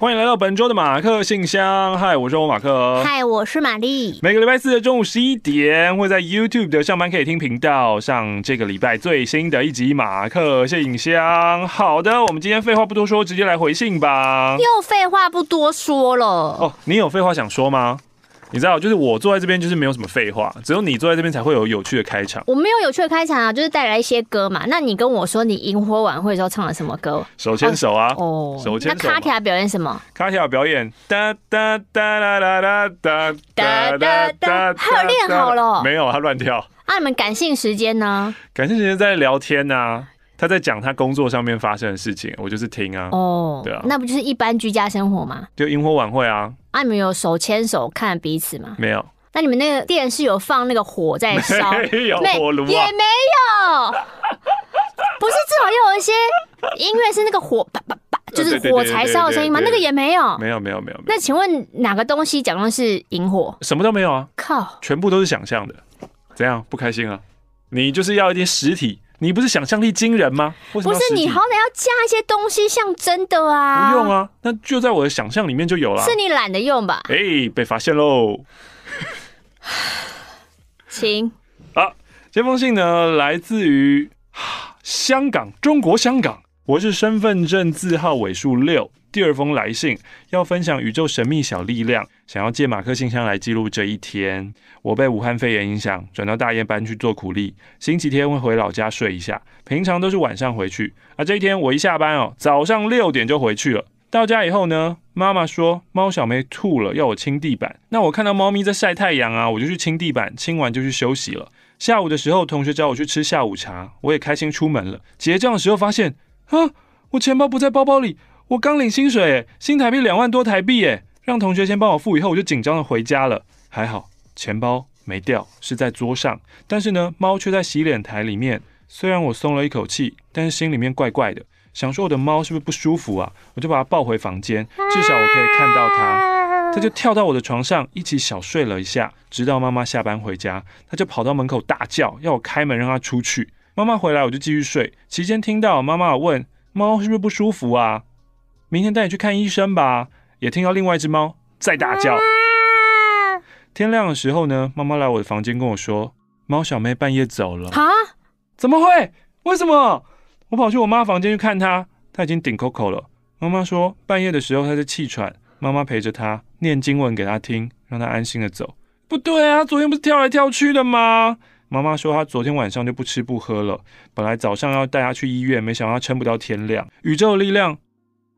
欢迎来到本周的马克信箱。嗨，我是欧马克。嗨，我是玛丽。每个礼拜四的中午十一点，会在 YouTube 的上班可以听频道上这个礼拜最新的一集马克信箱。好的，我们今天废话不多说，直接来回信吧。又废话不多说了。哦，你有废话想说吗？你知道，就是我坐在这边，就是没有什么废话，只有你坐在这边才会有有趣的开场。我没有有趣的开场啊，就是带来一些歌嘛。那你跟我说，你萤火晚会的时候唱了什么歌？手牵手啊！哦，手牵手。那卡提亚表演什么？卡提亚表演哒哒哒哒哒哒哒。还有练好了？没有，他乱跳。那你们感性时间呢？感性时间在聊天呐。他在讲他工作上面发生的事情，我就是听啊。哦，对啊，那不就是一般居家生活吗？就萤火晚会啊。啊，你们有手牵手看彼此吗？没有。那你们那个电视有放那个火在烧？没有火炉啊，也没有。不是至少要有一些音乐是那个火啪啪啪，就是火柴烧的声音吗？那个也没有。没有没有没有。那请问哪个东西讲的是萤火？什么都没有啊！靠，全部都是想象的。怎样不开心啊？你就是要一点实体。你不是想象力惊人吗？为什么？不是，你好歹要加一些东西像真的啊！不用啊，那就在我的想象里面就有了。是你懒得用吧？哎、欸，被发现喽！请啊，这封信呢，来自于香港，中国香港。我是身份证字号尾数六。第二封来信要分享宇宙神秘小力量，想要借马克信箱来记录这一天。我被武汉肺炎影响，转到大雁班去做苦力，星期天会回老家睡一下，平常都是晚上回去。而这一天我一下班哦，早上六点就回去了。到家以后呢，妈妈说猫小妹吐了，要我清地板。那我看到猫咪在晒太阳啊，我就去清地板，清完就去休息了。下午的时候，同学找我去吃下午茶，我也开心出门了。结账的时候发现啊，我钱包不在包包里。我刚领薪水，新台币两万多台币，哎，让同学先帮我付，以后我就紧张的回家了。还好钱包没掉，是在桌上，但是呢，猫却在洗脸台里面。虽然我松了一口气，但是心里面怪怪的，想说我的猫是不是不舒服啊？我就把它抱回房间，至少我可以看到它。它就跳到我的床上，一起小睡了一下，直到妈妈下班回家，它就跑到门口大叫，要我开门让它出去。妈妈回来，我就继续睡。期间听到妈妈问猫是不是不舒服啊？明天带你去看医生吧。也听到另外一只猫在大叫。天亮的时候呢，妈妈来我的房间跟我说，猫小妹半夜走了。啊？怎么会？为什么？我跑去我妈房间去看她，她已经顶 Coco 了。妈妈说半夜的时候她在气喘，妈妈陪着她念经文给她听，让她安心的走。不对啊，昨天不是跳来跳去的吗？妈妈说她昨天晚上就不吃不喝了，本来早上要带她去医院，没想到撑不到天亮。宇宙的力量。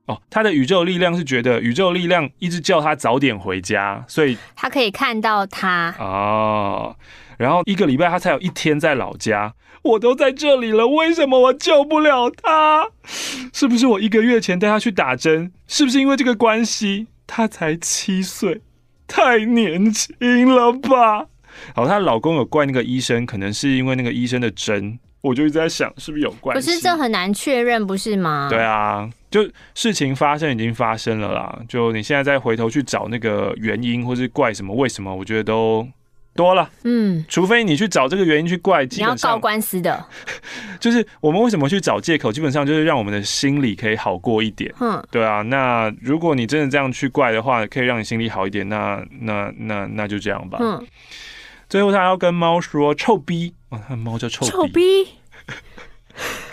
哦，他的宇宙力量是觉得宇宙力量一直叫他早点回家，所以他可以看到他哦。然后一个礼拜他才有一天在老家，我都在这里了，为什么我救不了他？是不是我一个月前带他去打针？是不是因为这个关系？他才七岁，太年轻了吧？好，她老公有怪那个医生，可能是因为那个医生的针。我就一直在想，是不是有关系？可是这很难确认，不是吗？对啊，就事情发生已经发生了啦。就你现在再回头去找那个原因，或是怪什么、为什么，我觉得都多了。嗯，除非你去找这个原因去怪，基本上你要告官司的。就是我们为什么去找借口？基本上就是让我们的心理可以好过一点。嗯，对啊。那如果你真的这样去怪的话，可以让你心里好一点，那那那那就这样吧。嗯。最后，他要跟猫说：“臭逼！”哇，他猫叫臭逼。臭逼！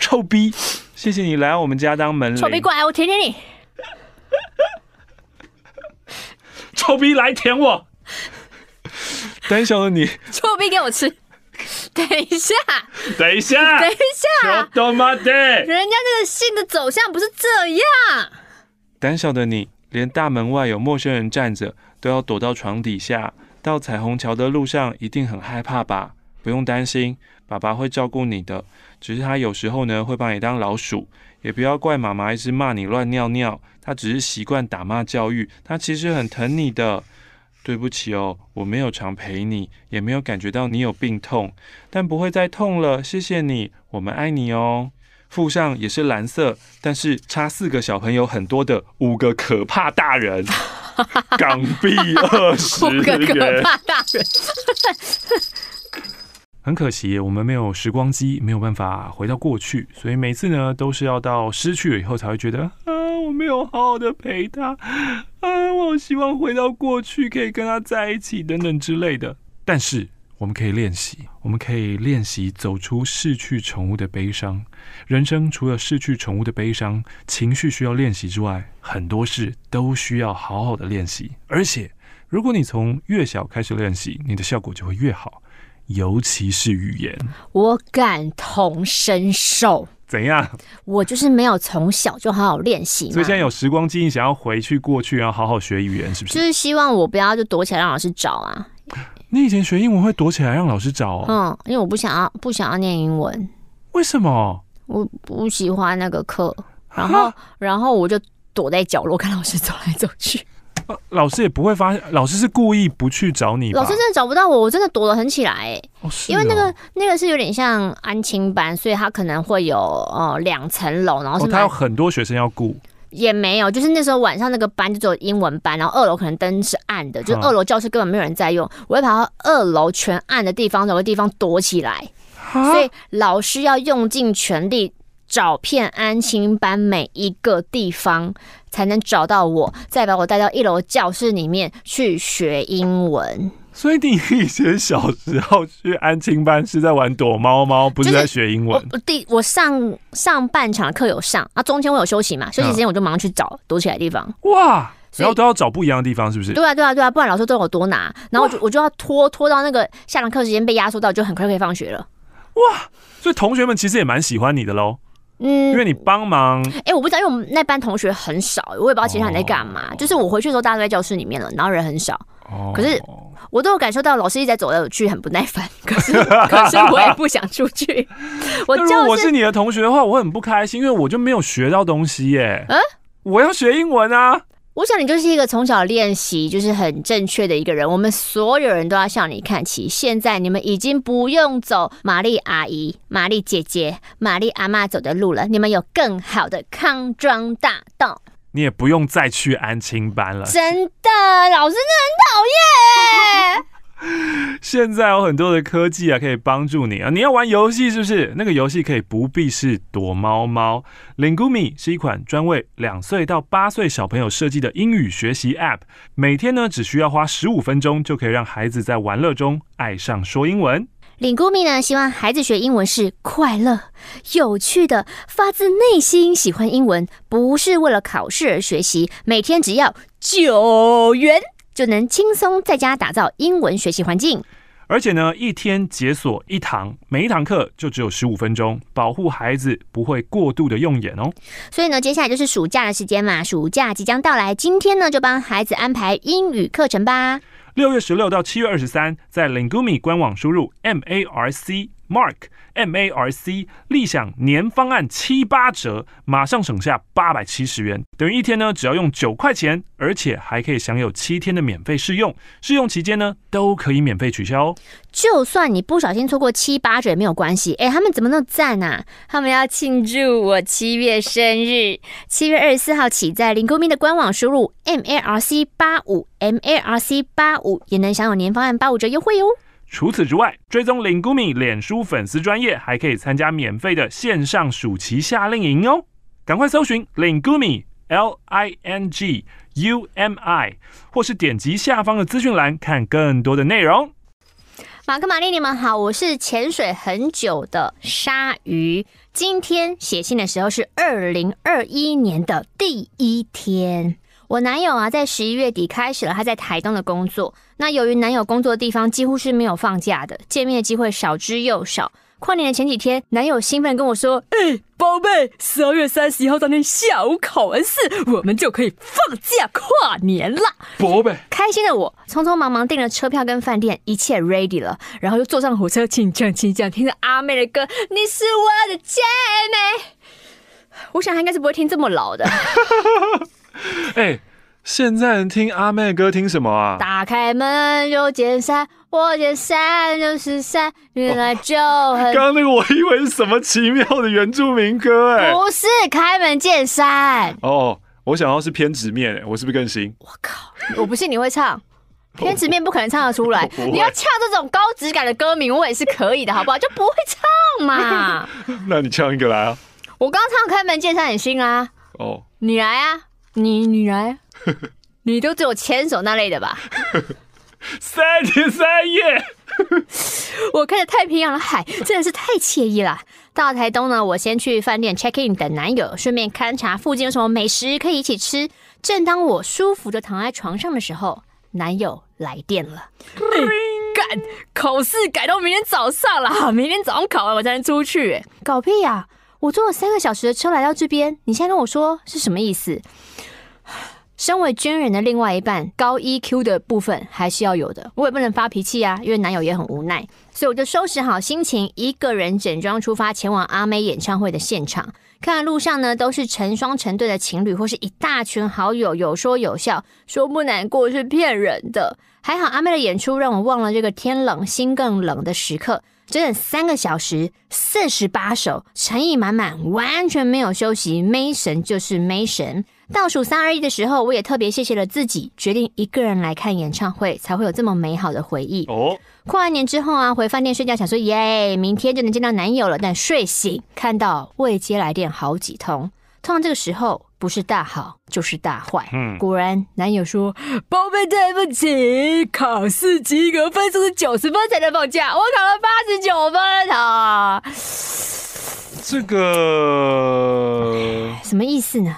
臭逼！谢谢你来我们家当门铃。臭逼，过来，我舔舔你。臭逼，来舔我！胆小的你。臭逼，给我吃。等一下，等一下，等一下。人家这个信的走向不是这样。胆小的你，连大门外有陌生人站着，都要躲到床底下。到彩虹桥的路上一定很害怕吧？不用担心，爸爸会照顾你的。只是他有时候呢会把你当老鼠，也不要怪妈妈一直骂你乱尿尿。他只是习惯打骂教育，他其实很疼你的。对不起哦，我没有常陪你，也没有感觉到你有病痛，但不会再痛了。谢谢你，我们爱你哦。附上也是蓝色，但是差四个小朋友很多的五个可怕大人。港币二十元。五个可怕大人。很可惜，我们没有时光机，没有办法回到过去，所以每次呢，都是要到失去了以后才会觉得啊，我没有好好的陪他啊，我好希望回到过去可以跟他在一起等等之类的。但是我们可以练习，我们可以练习走出失去宠物的悲伤。人生除了失去宠物的悲伤，情绪需要练习之外，很多事都需要好好的练习。而且，如果你从越小开始练习，你的效果就会越好。尤其是语言，我感同身受。怎样？我就是没有从小就好好练习，所以现在有时光机，你想要回去过去，然后好好学语言，是不是？就是希望我不要就躲起来让老师找啊。你以前学英文会躲起来让老师找哦？嗯，因为我不想要不想要念英文。为什么？我不喜欢那个课，然后然后我就躲在角落看老师走来走去。老师也不会发现，老师是故意不去找你。老师真的找不到我，我真的躲得很起来哎。哦哦、因为那个那个是有点像安亲班，所以他可能会有呃两层楼，然后他有很多学生要顾。也没有，就是那时候晚上那个班就只有英文班，然后二楼可能灯是暗的，就是二楼教室根本没有人在用。我会跑到二楼全暗的地方，找个地方躲起来。所以老师要用尽全力找遍安亲班每一个地方。才能找到我，再把我带到一楼教室里面去学英文。所以你以前小时候去安亲班是在玩躲猫猫，不是在学英文？我第我上上半场的课有上啊，中间我有休息嘛，休息时间我就马上去找躲起来的地方。哇，然后都要找不一样的地方，是不是？对啊，对啊，对啊，不然老师都有多拿，然后我就我就要拖拖到那个下堂课时间被压缩到，就很快可以放学了。哇，所以同学们其实也蛮喜欢你的喽。嗯，因为你帮忙，哎、欸，我不知道，因为我们那班同学很少，我也不知道其他人在干嘛。哦、就是我回去的时候，大家都在教室里面了，然后人很少。哦，可是我都有感受到老师一直在走来走去，很不耐烦。可是，可是我也不想出去。我教，如果我是你的同学的话，我很不开心，因为我就没有学到东西耶。嗯，我要学英文啊。我想你就是一个从小练习就是很正确的一个人，我们所有人都要向你看齐。现在你们已经不用走玛丽阿姨、玛丽姐姐、玛丽阿妈走的路了，你们有更好的康庄大道。你也不用再去安亲班了。真的，老师真的很讨厌。现在有很多的科技啊，可以帮助你啊。你要玩游戏是不是？那个游戏可以不必是躲猫猫。Lingumi 是一款专为两岁到八岁小朋友设计的英语学习 App，每天呢只需要花十五分钟，就可以让孩子在玩乐中爱上说英文。Lingumi 呢，希望孩子学英文是快乐、有趣的，发自内心喜欢英文，不是为了考试而学习。每天只要九元。就能轻松在家打造英文学习环境，而且呢，一天解锁一堂，每一堂课就只有十五分钟，保护孩子不会过度的用眼哦。所以呢，接下来就是暑假的时间嘛，暑假即将到来，今天呢就帮孩子安排英语课程吧。六月十六到七月二十三，在 Lingumi 官网输入 M A R C Mark。M A R C 立享年方案七八折，马上省下八百七十元，等于一天呢只要用九块钱，而且还可以享有七天的免费试用，试用期间呢都可以免费取消哦。就算你不小心错过七八折也没有关系，哎，他们怎么那么赞啊？他们要庆祝我七月生日，七月二十四号起，在 Lingumi 的官网输入 M A R C 八五 M A R C 八五，也能享有年方案八五折优惠哦。除此之外，追踪 Lingumi 脸书粉丝专业，还可以参加免费的线上暑期夏令营哦！赶快搜寻 Lingumi L I N G U M I，或是点击下方的资讯栏看更多的内容。马克、玛丽，你们好，我是潜水很久的鲨鱼。今天写信的时候是二零二一年的第一天。我男友啊，在十一月底开始了他在台东的工作。那由于男友工作的地方几乎是没有放假的，见面的机会少之又少。跨年的前几天，男友兴奋跟我说：“ 哎、欸，宝贝，十二月三十一号当天下午考完试，我们就可以放假跨年了。”宝贝，开心的我匆匆忙忙订了车票跟饭店，一切 ready 了，然后就坐上火车，轻唱轻唱，听着阿妹的歌：“你是我的姐妹。”我想他应该是不会听这么老的。哎、欸，现在人听阿妹的歌听什么啊？打开门又见山，我见山就是山，原来就很。刚刚那个我以为是什么奇妙的原住民歌哎、欸，不是开门见山。哦，我想要是偏执面，我是不是更新？我靠，我不信你会唱。偏执面不可能唱得出来。你要唱这种高质感的歌名，我也是可以的，好不好？就不会唱嘛。那你唱一个来啊！我刚唱开门见山很新啊。哦，你来啊，你你来，你都只有牵手那类的吧？三天三夜，我看着太平洋的海真的是太惬意了。到台东呢，我先去饭店 check in 等男友，顺便勘察附近有什么美食可以一起吃。正当我舒服的躺在床上的时候，男友来电了。干、欸，考试改到明天早上啦，明天早上考完我才能出去。搞屁呀、啊！我坐了三个小时的车来到这边，你现在跟我说是什么意思？身为军人的另外一半，高 EQ 的部分还是要有的。我也不能发脾气啊，因为男友也很无奈，所以我就收拾好心情，一个人整装出发，前往阿妹演唱会的现场。看路上呢，都是成双成对的情侣，或是一大群好友，有说有笑，说不难过是骗人的。还好阿妹的演出让我忘了这个天冷心更冷的时刻。整整三个小时，四十八首，诚意满满，完全没有休息。妹神就是妹神。倒数三二一的时候，我也特别谢谢了自己，决定一个人来看演唱会，才会有这么美好的回忆。哦，过完年之后啊，回饭店睡觉，想说耶，明天就能见到男友了。但睡醒看到未接来电好几通，通常这个时候不是大好就是大坏。嗯，果然男友说：“宝贝，对不起，考试及格分数是九十分才能放假，我考了八十九分啊。”这个什么意思呢？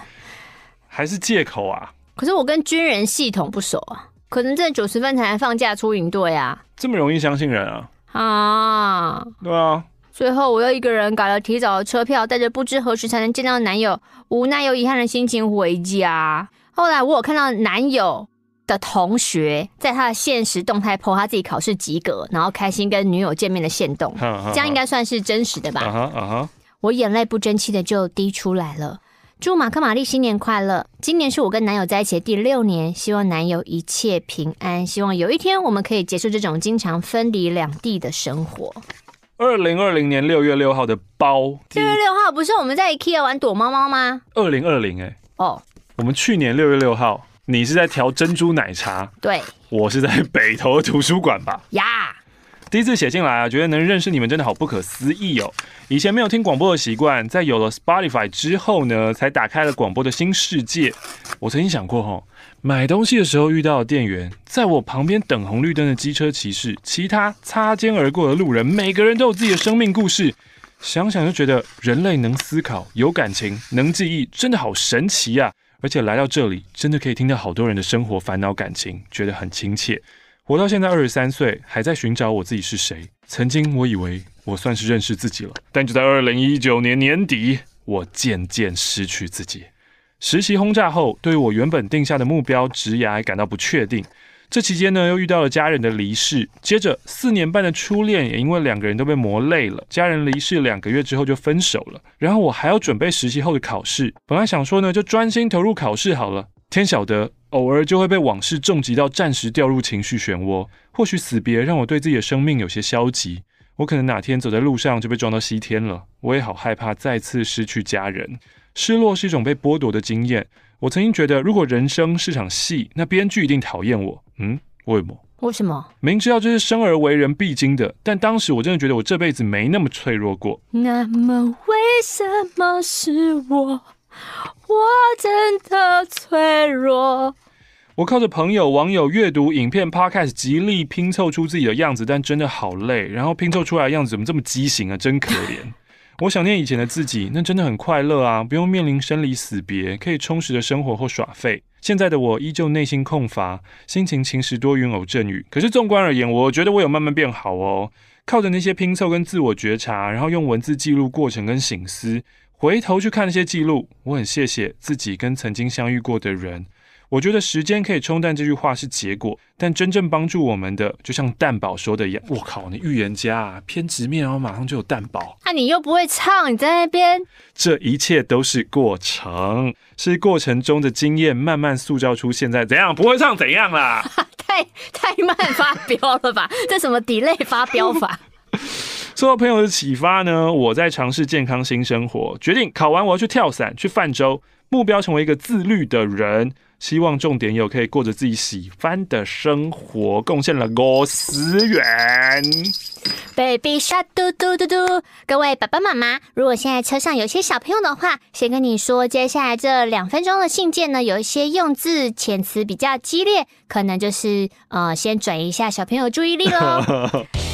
还是借口啊？可是我跟军人系统不熟啊，可能这九十分才能放假出营队啊。这么容易相信人啊？啊，对啊。最后我又一个人改了提早的车票，带着不知何时才能见到男友，无奈又遗憾的心情回家。后来我有看到男友的同学在他的现实动态 po 他自己考试及格，然后开心跟女友见面的现动，这样应该算是真实的吧？啊哈啊哈！我眼泪不争气的就滴出来了。祝马克玛丽新年快乐！今年是我跟男友在一起的第六年，希望男友一切平安，希望有一天我们可以结束这种经常分离两地的生活。二零二零年六月六号的包，六月六号不是我们在 IKEA 玩躲猫猫吗？二零二零哎，哦，我们去年六月六号，你是在调珍珠奶茶，对，我是在北投图书馆吧？呀。第一次写进来啊，觉得能认识你们真的好不可思议哦。以前没有听广播的习惯，在有了 Spotify 之后呢，才打开了广播的新世界。我曾经想过哈，买东西的时候遇到的店员，在我旁边等红绿灯的机车骑士，其他擦肩而过的路人，每个人都有自己的生命故事。想想就觉得人类能思考、有感情、能记忆，真的好神奇呀！而且来到这里，真的可以听到好多人的生活、烦恼、感情，觉得很亲切。活到现在二十三岁，还在寻找我自己是谁。曾经我以为我算是认识自己了，但就在二零一九年年底，我渐渐失去自己。实习轰炸后，对于我原本定下的目标职涯感到不确定。这期间呢，又遇到了家人的离世，接着四年半的初恋也因为两个人都被磨累了，家人离世两个月之后就分手了。然后我还要准备实习后的考试，本来想说呢，就专心投入考试好了。天晓得。偶尔就会被往事重击到，暂时掉入情绪漩涡。或许死别让我对自己的生命有些消极。我可能哪天走在路上就被撞到西天了。我也好害怕再次失去家人。失落是一种被剥夺的经验。我曾经觉得，如果人生是场戏，那编剧一定讨厌我。嗯，为什么？为什么？明知道这是生而为人必经的，但当时我真的觉得我这辈子没那么脆弱过。那么为什么是我？我真的脆弱。我靠着朋友、网友、阅读、影片、Podcast，极力拼凑出自己的样子，但真的好累。然后拼凑出来的样子怎么这么畸形啊？真可怜。我想念以前的自己，那真的很快乐啊，不用面临生离死别，可以充实的生活或耍废。现在的我依旧内心空乏，心情晴时多云偶阵雨。可是纵观而言，我觉得我有慢慢变好哦。靠着那些拼凑跟自我觉察，然后用文字记录过程跟醒思，回头去看那些记录，我很谢谢自己跟曾经相遇过的人。我觉得时间可以冲淡这句话是结果，但真正帮助我们的，就像蛋宝说的一样。我靠，你预言家啊，偏执面，然后马上就有蛋宝。那、啊、你又不会唱，你在那边。这一切都是过程，是过程中的经验慢慢塑造出现在怎样不会唱怎样啦。太太慢发飙了吧？这什么 delay 发飙法？受到朋友的启发呢，我在尝试健康新生活，决定考完我要去跳伞、去泛舟，目标成为一个自律的人。希望重点有可以过着自己喜欢的生活，贡献了五十元。Baby shark 嘟嘟嘟嘟，各位爸爸妈妈，如果现在车上有些小朋友的话，先跟你说，接下来这两分钟的信件呢，有一些用字遣词比较激烈，可能就是呃，先转移一下小朋友注意力喽。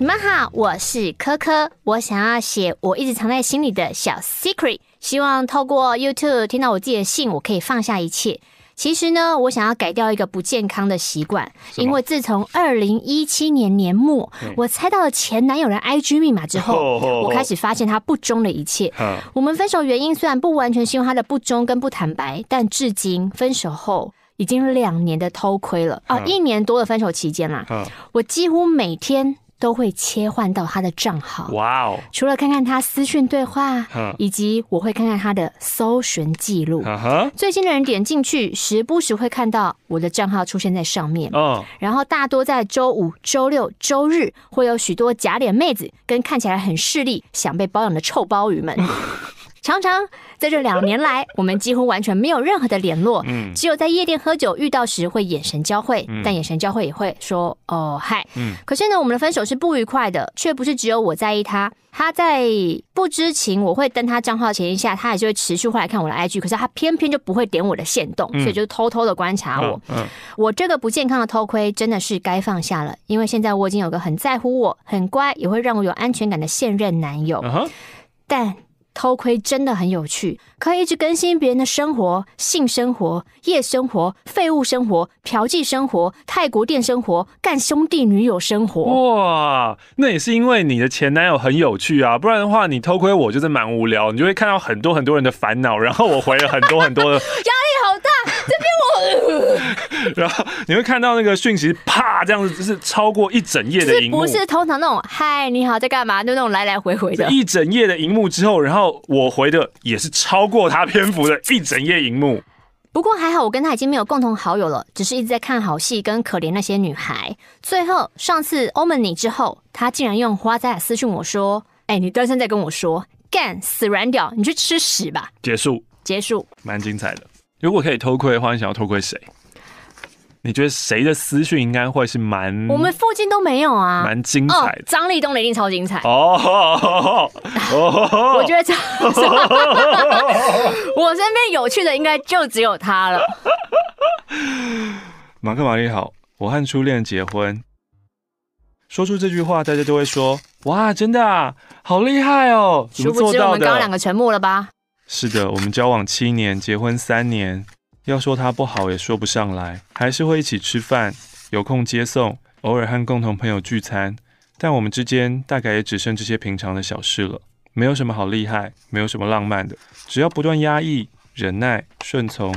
你们好，我是柯柯，我想要写我一直藏在心里的小 secret，希望透过 YouTube 听到我自己的信，我可以放下一切。其实呢，我想要改掉一个不健康的习惯，因为自从二零一七年年末，我猜到了前男友的 IG 密码之后，我开始发现他不忠的一切。我们分手原因虽然不完全是因为他的不忠跟不坦白，但至今分手后已经两年的偷窥了啊，一年多的分手期间啦，我几乎每天。都会切换到他的账号，哇哦！除了看看他私讯对话，以及我会看看他的搜寻记录。最近的人点进去，时不时会看到我的账号出现在上面。然后大多在周五、周六、周日，会有许多假脸妹子跟看起来很势利、想被包养的臭包鱼们。常常在这两年来，我们几乎完全没有任何的联络，嗯，只有在夜店喝酒遇到时会眼神交汇，但眼神交汇也会说哦嗨，嗯，可是呢，我们的分手是不愉快的，却不是只有我在意他，他在不知情，我会登他账号前一下，他也就会持续会来看我的 IG，可是他偏偏就不会点我的线动，所以就偷偷的观察我，嗯，我这个不健康的偷窥真的是该放下了，因为现在我已经有个很在乎我、很乖，也会让我有安全感的现任男友，但。偷窥真的很有趣，可以一直更新别人的生活、性生活、夜生活、废物生活、嫖妓生活、泰国店生活、干兄弟女友生活。哇，那也是因为你的前男友很有趣啊，不然的话，你偷窥我就是蛮无聊，你就会看到很多很多人的烦恼，然后我回了很多很多的。压力好大，这边我，然后你会看到那个讯息，啪，这样子就是超过一整页的荧幕，不是通常那种嗨，你好，在干嘛？就那种来来回回的，一整页的荧幕之后，然后我回的也是超过他篇幅的一整页荧幕。不过还好，我跟他已经没有共同好友了，只是一直在看好戏跟可怜那些女孩。最后上次欧门你之后，他竟然用花仔私讯我说：“哎，你单身在跟我说，干死软屌，你去吃屎吧！”结束，结束，蛮精彩的。如果可以偷窥的话，你想要偷窥谁？你觉得谁的私讯应该会是蛮……我们附近都没有啊，蛮精彩的。张立东的一定超精彩哦！我觉得这，我身边有趣的应该就只有他了。马克·玛丽好，我和初恋结婚。说出这句话，大家都会说：“哇，真的啊，好厉害哦！”怎么做到的？我们刚刚两个沉默了吧？是的，我们交往七年，结婚三年，要说他不好也说不上来，还是会一起吃饭，有空接送，偶尔和共同朋友聚餐，但我们之间大概也只剩这些平常的小事了，没有什么好厉害，没有什么浪漫的，只要不断压抑、忍耐、顺从，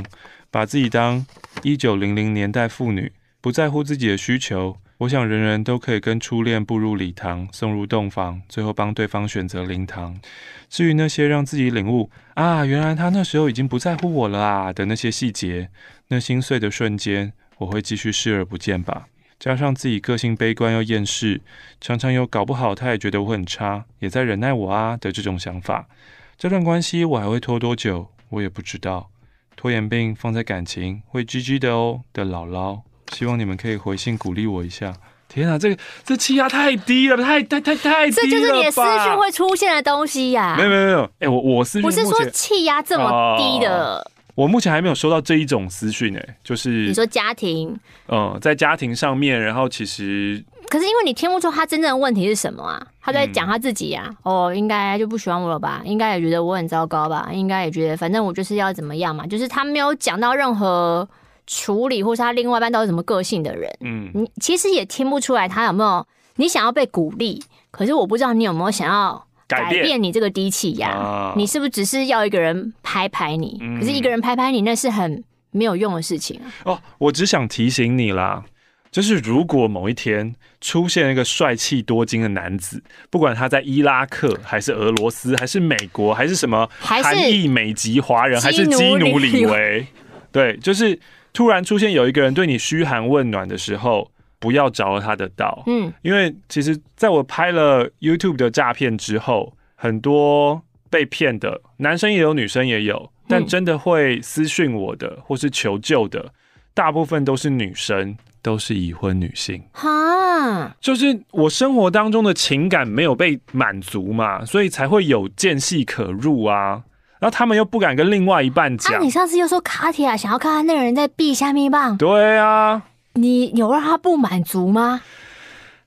把自己当一九零零年代妇女，不在乎自己的需求。我想，人人都可以跟初恋步入礼堂，送入洞房，最后帮对方选择灵堂。至于那些让自己领悟啊，原来他那时候已经不在乎我了啊的那些细节，那心碎的瞬间，我会继续视而不见吧。加上自己个性悲观又厌世，常常有搞不好他也觉得我很差，也在忍耐我啊的这种想法。这段关系我还会拖多久，我也不知道。拖延病放在感情会 GG 的哦的姥姥。希望你们可以回信鼓励我一下。天啊，这个这气压太低了，太太太太低了。这就是你的私讯会出现的东西呀、啊。没有没有没有，哎、欸，我我私讯不是说气压这么低的、哦。我目前还没有收到这一种私讯，哎，就是你说家庭，嗯，在家庭上面，然后其实，可是因为你听不出他真正的问题是什么啊？他在讲他自己呀、啊。嗯、哦，应该就不喜欢我了吧？应该也觉得我很糟糕吧？应该也觉得反正我就是要怎么样嘛？就是他没有讲到任何。处理，或是他另外一半到底什么个性的人，嗯，你其实也听不出来他有没有你想要被鼓励，可是我不知道你有没有想要改变你这个低气压，啊、你是不是只是要一个人拍拍你？嗯、可是一个人拍拍你那是很没有用的事情啊。哦，我只想提醒你啦，就是如果某一天出现一个帅气多金的男子，不管他在伊拉克还是俄罗斯还是美国还是什么，韩裔美籍华人还是基努里维，对，就是。突然出现有一个人对你嘘寒问暖的时候，不要着了他的道。嗯，因为其实在我拍了 YouTube 的诈骗之后，很多被骗的男生也有，女生也有，但真的会私讯我的或是求救的，大部分都是女生，都是已婚女性。哈，就是我生活当中的情感没有被满足嘛，所以才会有间隙可入啊。然后他们又不敢跟另外一半讲。啊，你上次又说卡提亚想要看看那个人在避下面棒，对啊，你有让他不满足吗？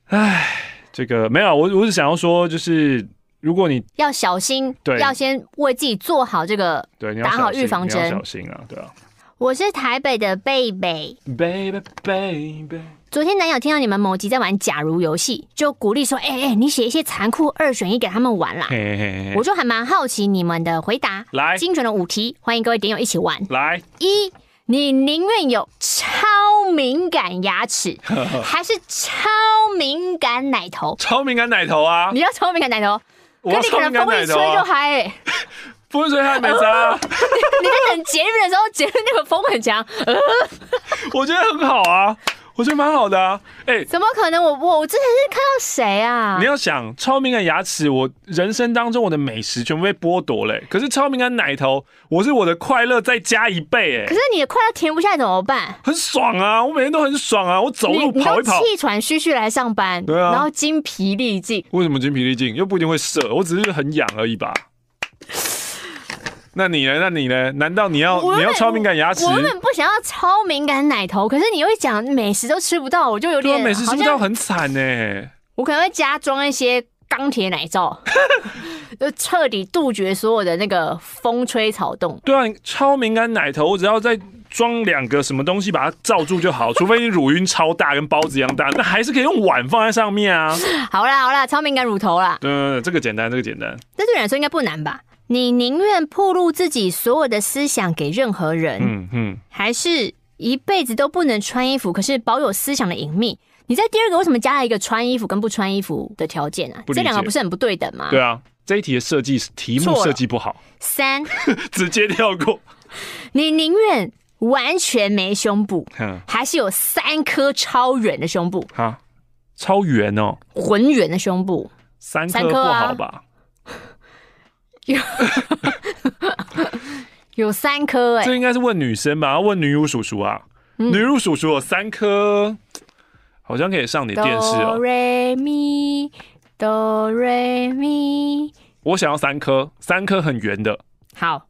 唉，这个没有，我我是想要说，就是。如果你要小心，对，要先为自己做好这个，对，打好预防针，小心啊，对啊。我是台北的贝贝，贝贝贝贝。昨天男友听到你们某集在玩假如游戏，就鼓励说：“哎、欸、哎、欸，你写一些残酷二选一给他们玩啦。嘿嘿嘿”我就还蛮好奇你们的回答。来，精准的五题，欢迎各位点友一起玩。来，一，你宁愿有超敏感牙齿，还是超敏感奶头？超敏感奶头啊！你要超敏感奶头？跟你可能风一吹就嗨、欸，风一吹嗨没差。你在等节日的时候，节日那个风很强。我觉得很好啊，我觉得蛮好的啊。哎、欸，怎么可能我？我我之前是看到谁啊？你要想超敏感牙齿，我人生当中我的美食全部被剥夺嘞。可是超敏感奶头，我是我的快乐再加一倍哎。可是你的快乐停不下来怎么办？很爽啊，我每天都很爽啊，我走路跑一跑，气喘吁吁来上班，对啊，然后精疲力尽。为什么精疲力尽？又不一定会射，我只是很痒而已吧。那你呢？那你呢？难道你要你要超敏感牙齿？我根本不想要超敏感奶头，可是你又讲美食都吃不到，我就有点美食吃不到很惨呢。我可能会加装一些钢铁奶罩，就彻底杜绝所有的那个风吹草动。对啊，超敏感奶头，我只要再装两个什么东西把它罩住就好，除非你乳晕超大，跟包子一样大，那还是可以用碗放在上面啊。好啦好啦，超敏感乳头啦。对对对，这个简单，这个简单。这对你来说应该不难吧？你宁愿暴露自己所有的思想给任何人，嗯嗯，还是一辈子都不能穿衣服，可是保有思想的隐秘？你在第二个为什么加了一个穿衣服跟不穿衣服的条件啊？这两个不是很不对等吗？对啊，这一题的设计题目设计不好。三，直接跳过。你宁愿完全没胸部，还是有三颗超圆的胸部？哈，超圆哦，浑圆的胸部，三颗不好吧？有 有三颗哎，这应该是问女生吧？要问女乳叔叔啊，嗯、女乳叔叔有三颗，好像可以上你电视哦。哆瑞咪哆瑞咪，我想要三颗，三颗很圆的。好，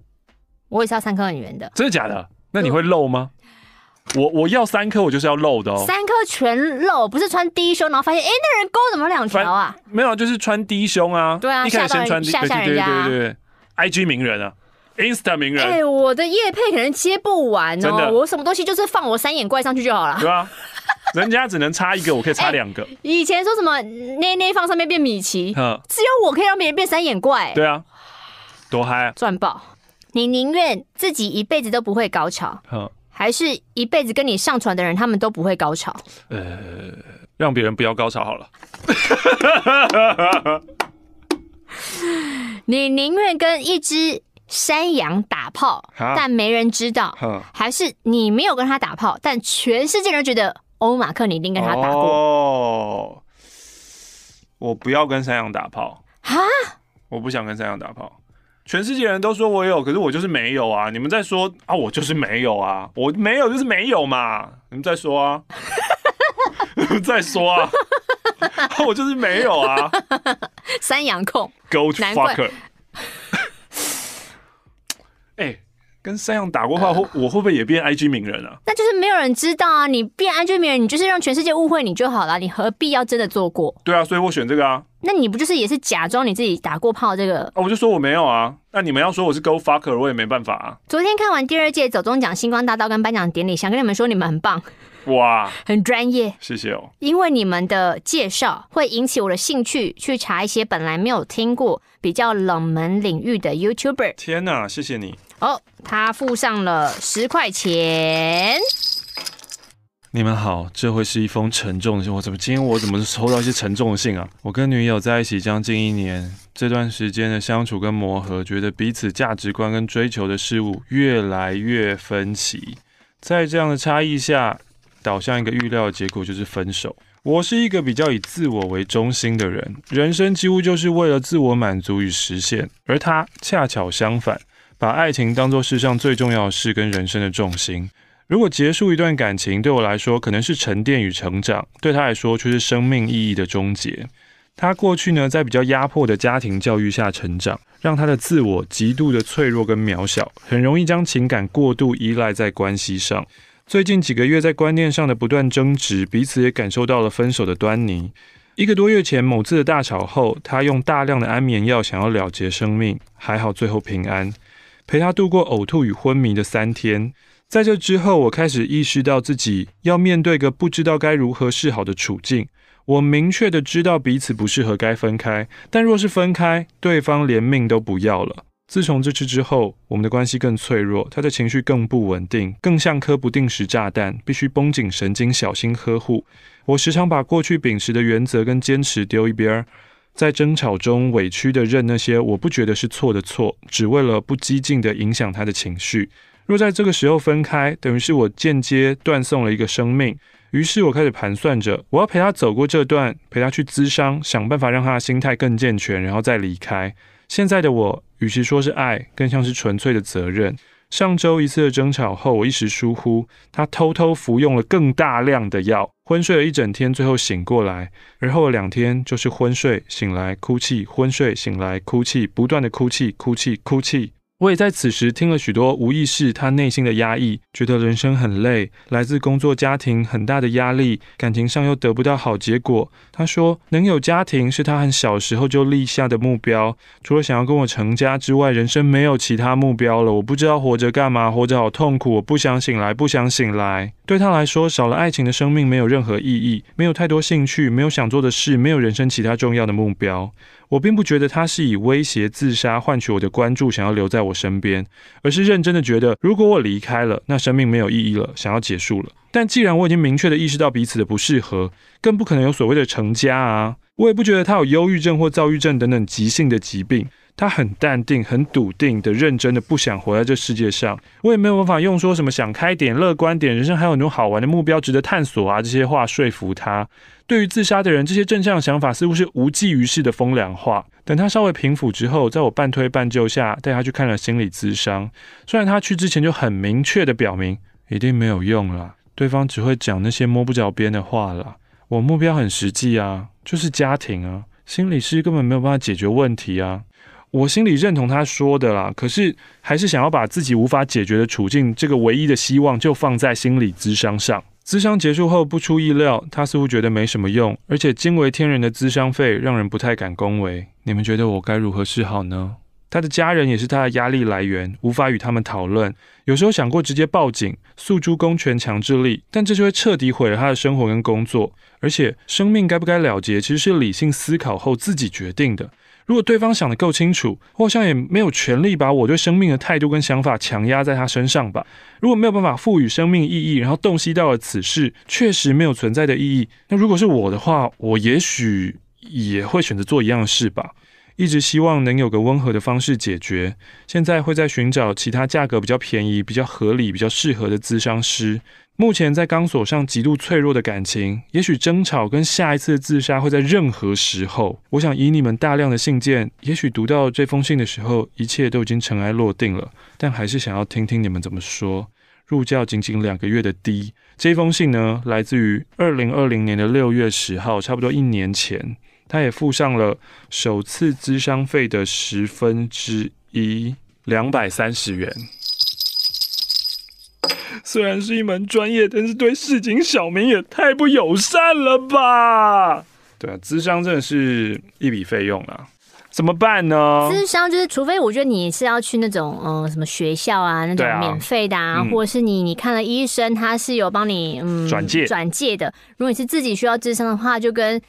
我也是要三颗很圆的。真的假的？那你会漏吗？我我要三颗，我就是要露的哦。三颗全露，不是穿低胸，然后发现哎、欸，那人沟怎么两条啊？没有，就是穿低胸啊。对啊，一开始先穿低，吓吓人家。对对对对，IG 名人啊，Insta 名人。哎、欸，我的叶配可能接不完哦。我什么东西就是放我三眼怪上去就好了。对啊，人家只能插一个，我可以插两个、欸。以前说什么内内放上面变米奇，只有我可以让别人变三眼怪。对啊，多嗨啊！赚爆！你宁愿自己一辈子都不会高潮。还是一辈子跟你上床的人，他们都不会高潮。呃，让别人不要高潮好了。你宁愿跟一只山羊打炮，但没人知道，哈还是你没有跟他打炮，但全世界人觉得欧马克你一定跟他打过？哦，我不要跟山羊打炮。哈？我不想跟山羊打炮。全世界人都说我有，可是我就是没有啊！你们在说啊，我就是没有啊，我没有就是没有嘛！你们在说啊，你 们在说啊，我就是没有啊！三羊控，Go to fucker。哎。跟山羊打过话，我我会不会也变 IG 名人啊？那就是没有人知道啊！你变 IG 名人，你就是让全世界误会你就好了，你何必要真的做过？对啊，所以我选这个啊。那你不就是也是假装你自己打过炮这个？啊，我就说我没有啊。那你们要说我是 Go Fucker，我也没办法啊。昨天看完第二届走中奖星光大道跟颁奖典礼，想跟你们说你们很棒，哇，很专业，谢谢哦。因为你们的介绍会引起我的兴趣，去查一些本来没有听过比较冷门领域的 YouTuber。天哪，谢谢你。哦，他付上了十块钱。你们好，这会是一封沉重的信。我怎么今天我怎么收到一些沉重的信啊？我跟女友在一起将近一年，这段时间的相处跟磨合，觉得彼此价值观跟追求的事物越来越分歧。在这样的差异下，导向一个预料的结果就是分手。我是一个比较以自我为中心的人，人生几乎就是为了自我满足与实现，而他恰巧相反。把爱情当作世上最重要的事跟人生的重心。如果结束一段感情，对我来说可能是沉淀与成长，对他来说却是生命意义的终结。他过去呢，在比较压迫的家庭教育下成长，让他的自我极度的脆弱跟渺小，很容易将情感过度依赖在关系上。最近几个月在观念上的不断争执，彼此也感受到了分手的端倪。一个多月前某次的大吵后，他用大量的安眠药想要了结生命，还好最后平安。陪他度过呕吐与昏迷的三天。在这之后，我开始意识到自己要面对个不知道该如何是好的处境。我明确的知道彼此不适合该分开，但若是分开，对方连命都不要了。自从这次之后，我们的关系更脆弱，他的情绪更不稳定，更像颗不定时炸弹，必须绷紧神经，小心呵护。我时常把过去秉持的原则跟坚持丢一边儿，在争吵中委屈的认那些我不觉得是错的错，只为了不激进的影响他的情绪。若在这个时候分开，等于是我间接断送了一个生命。于是我开始盘算着，我要陪他走过这段，陪他去咨商，想办法让他的心态更健全，然后再离开。现在的我。与其说是爱，更像是纯粹的责任。上周一次的争吵后，我一时疏忽，他偷偷服用了更大量的药，昏睡了一整天，最后醒过来。而后两天就是昏睡、醒来、哭泣、昏睡、醒来、哭泣，不断的哭泣、哭泣、哭泣。我也在此时听了许多无意识他内心的压抑，觉得人生很累，来自工作家庭很大的压力，感情上又得不到好结果。他说能有家庭是他很小时候就立下的目标，除了想要跟我成家之外，人生没有其他目标了。我不知道活着干嘛，活着好痛苦，我不想醒来，不想醒来。对他来说，少了爱情的生命没有任何意义，没有太多兴趣，没有想做的事，没有人生其他重要的目标。我并不觉得他是以威胁自杀换取我的关注，想要留在我身边，而是认真的觉得，如果我离开了，那生命没有意义了，想要结束了。但既然我已经明确的意识到彼此的不适合，更不可能有所谓的成家啊！我也不觉得他有忧郁症或躁郁症等等急性的疾病。他很淡定、很笃定的、认真的，不想活在这世界上。我也没有办法用说什么想开点、乐观点，人生还有很多好玩的目标值得探索啊这些话说服他。对于自杀的人，这些正向想法似乎是无济于事的风凉话。等他稍微平复之后，在我半推半就下，带他去看了心理咨商。虽然他去之前就很明确的表明，一定没有用了，对方只会讲那些摸不着边的话了。我目标很实际啊，就是家庭啊，心理师根本没有办法解决问题啊。我心里认同他说的啦，可是还是想要把自己无法解决的处境，这个唯一的希望就放在心理咨商上。咨商结束后，不出意料，他似乎觉得没什么用，而且惊为天人的咨商费让人不太敢恭维。你们觉得我该如何是好呢？他的家人也是他的压力来源，无法与他们讨论。有时候想过直接报警，诉诸公权强制力，但这就会彻底毁了他的生活跟工作。而且，生命该不该了结，其实是理性思考后自己决定的。如果对方想的够清楚，我好像也没有权利把我对生命的态度跟想法强压在他身上吧。如果没有办法赋予生命意义，然后洞悉到了此事确实没有存在的意义，那如果是我的话，我也许也会选择做一样的事吧。一直希望能有个温和的方式解决，现在会在寻找其他价格比较便宜、比较合理、比较适合的咨商师。目前在钢索上极度脆弱的感情，也许争吵跟下一次自杀会在任何时候。我想以你们大量的信件，也许读到这封信的时候，一切都已经尘埃落定了。但还是想要听听你们怎么说。入教仅仅两个月的 D，这封信呢，来自于二零二零年的六月十号，差不多一年前。他也付上了首次咨商费的十分之一，两百三十元。虽然是一门专业，但是对市井小民也太不友善了吧？对啊，咨商真的是一笔费用啊，怎么办呢？咨商就是，除非我觉得你是要去那种嗯、呃、什么学校啊，那种免费的啊，啊嗯、或者是你你看了医生，他是有帮你嗯转介转介的。如果你是自己需要咨商的话，就跟。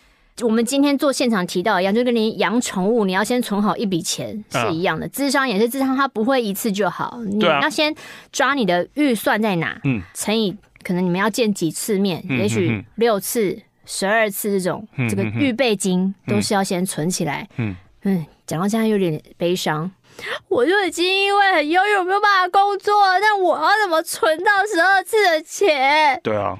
我们今天做现场提到一样，就跟你养宠物，你要先存好一笔钱是一样的。智商也是智商，它不会一次就好，你要先抓你的预算在哪，嗯，乘以可能你们要见几次面，也许六次、十二次这种，这个预备金都是要先存起来。嗯。嗯，讲到现在有点悲伤，我就已经因为很忧郁，我没有办法工作，那我要怎么存到十二次的钱？对啊，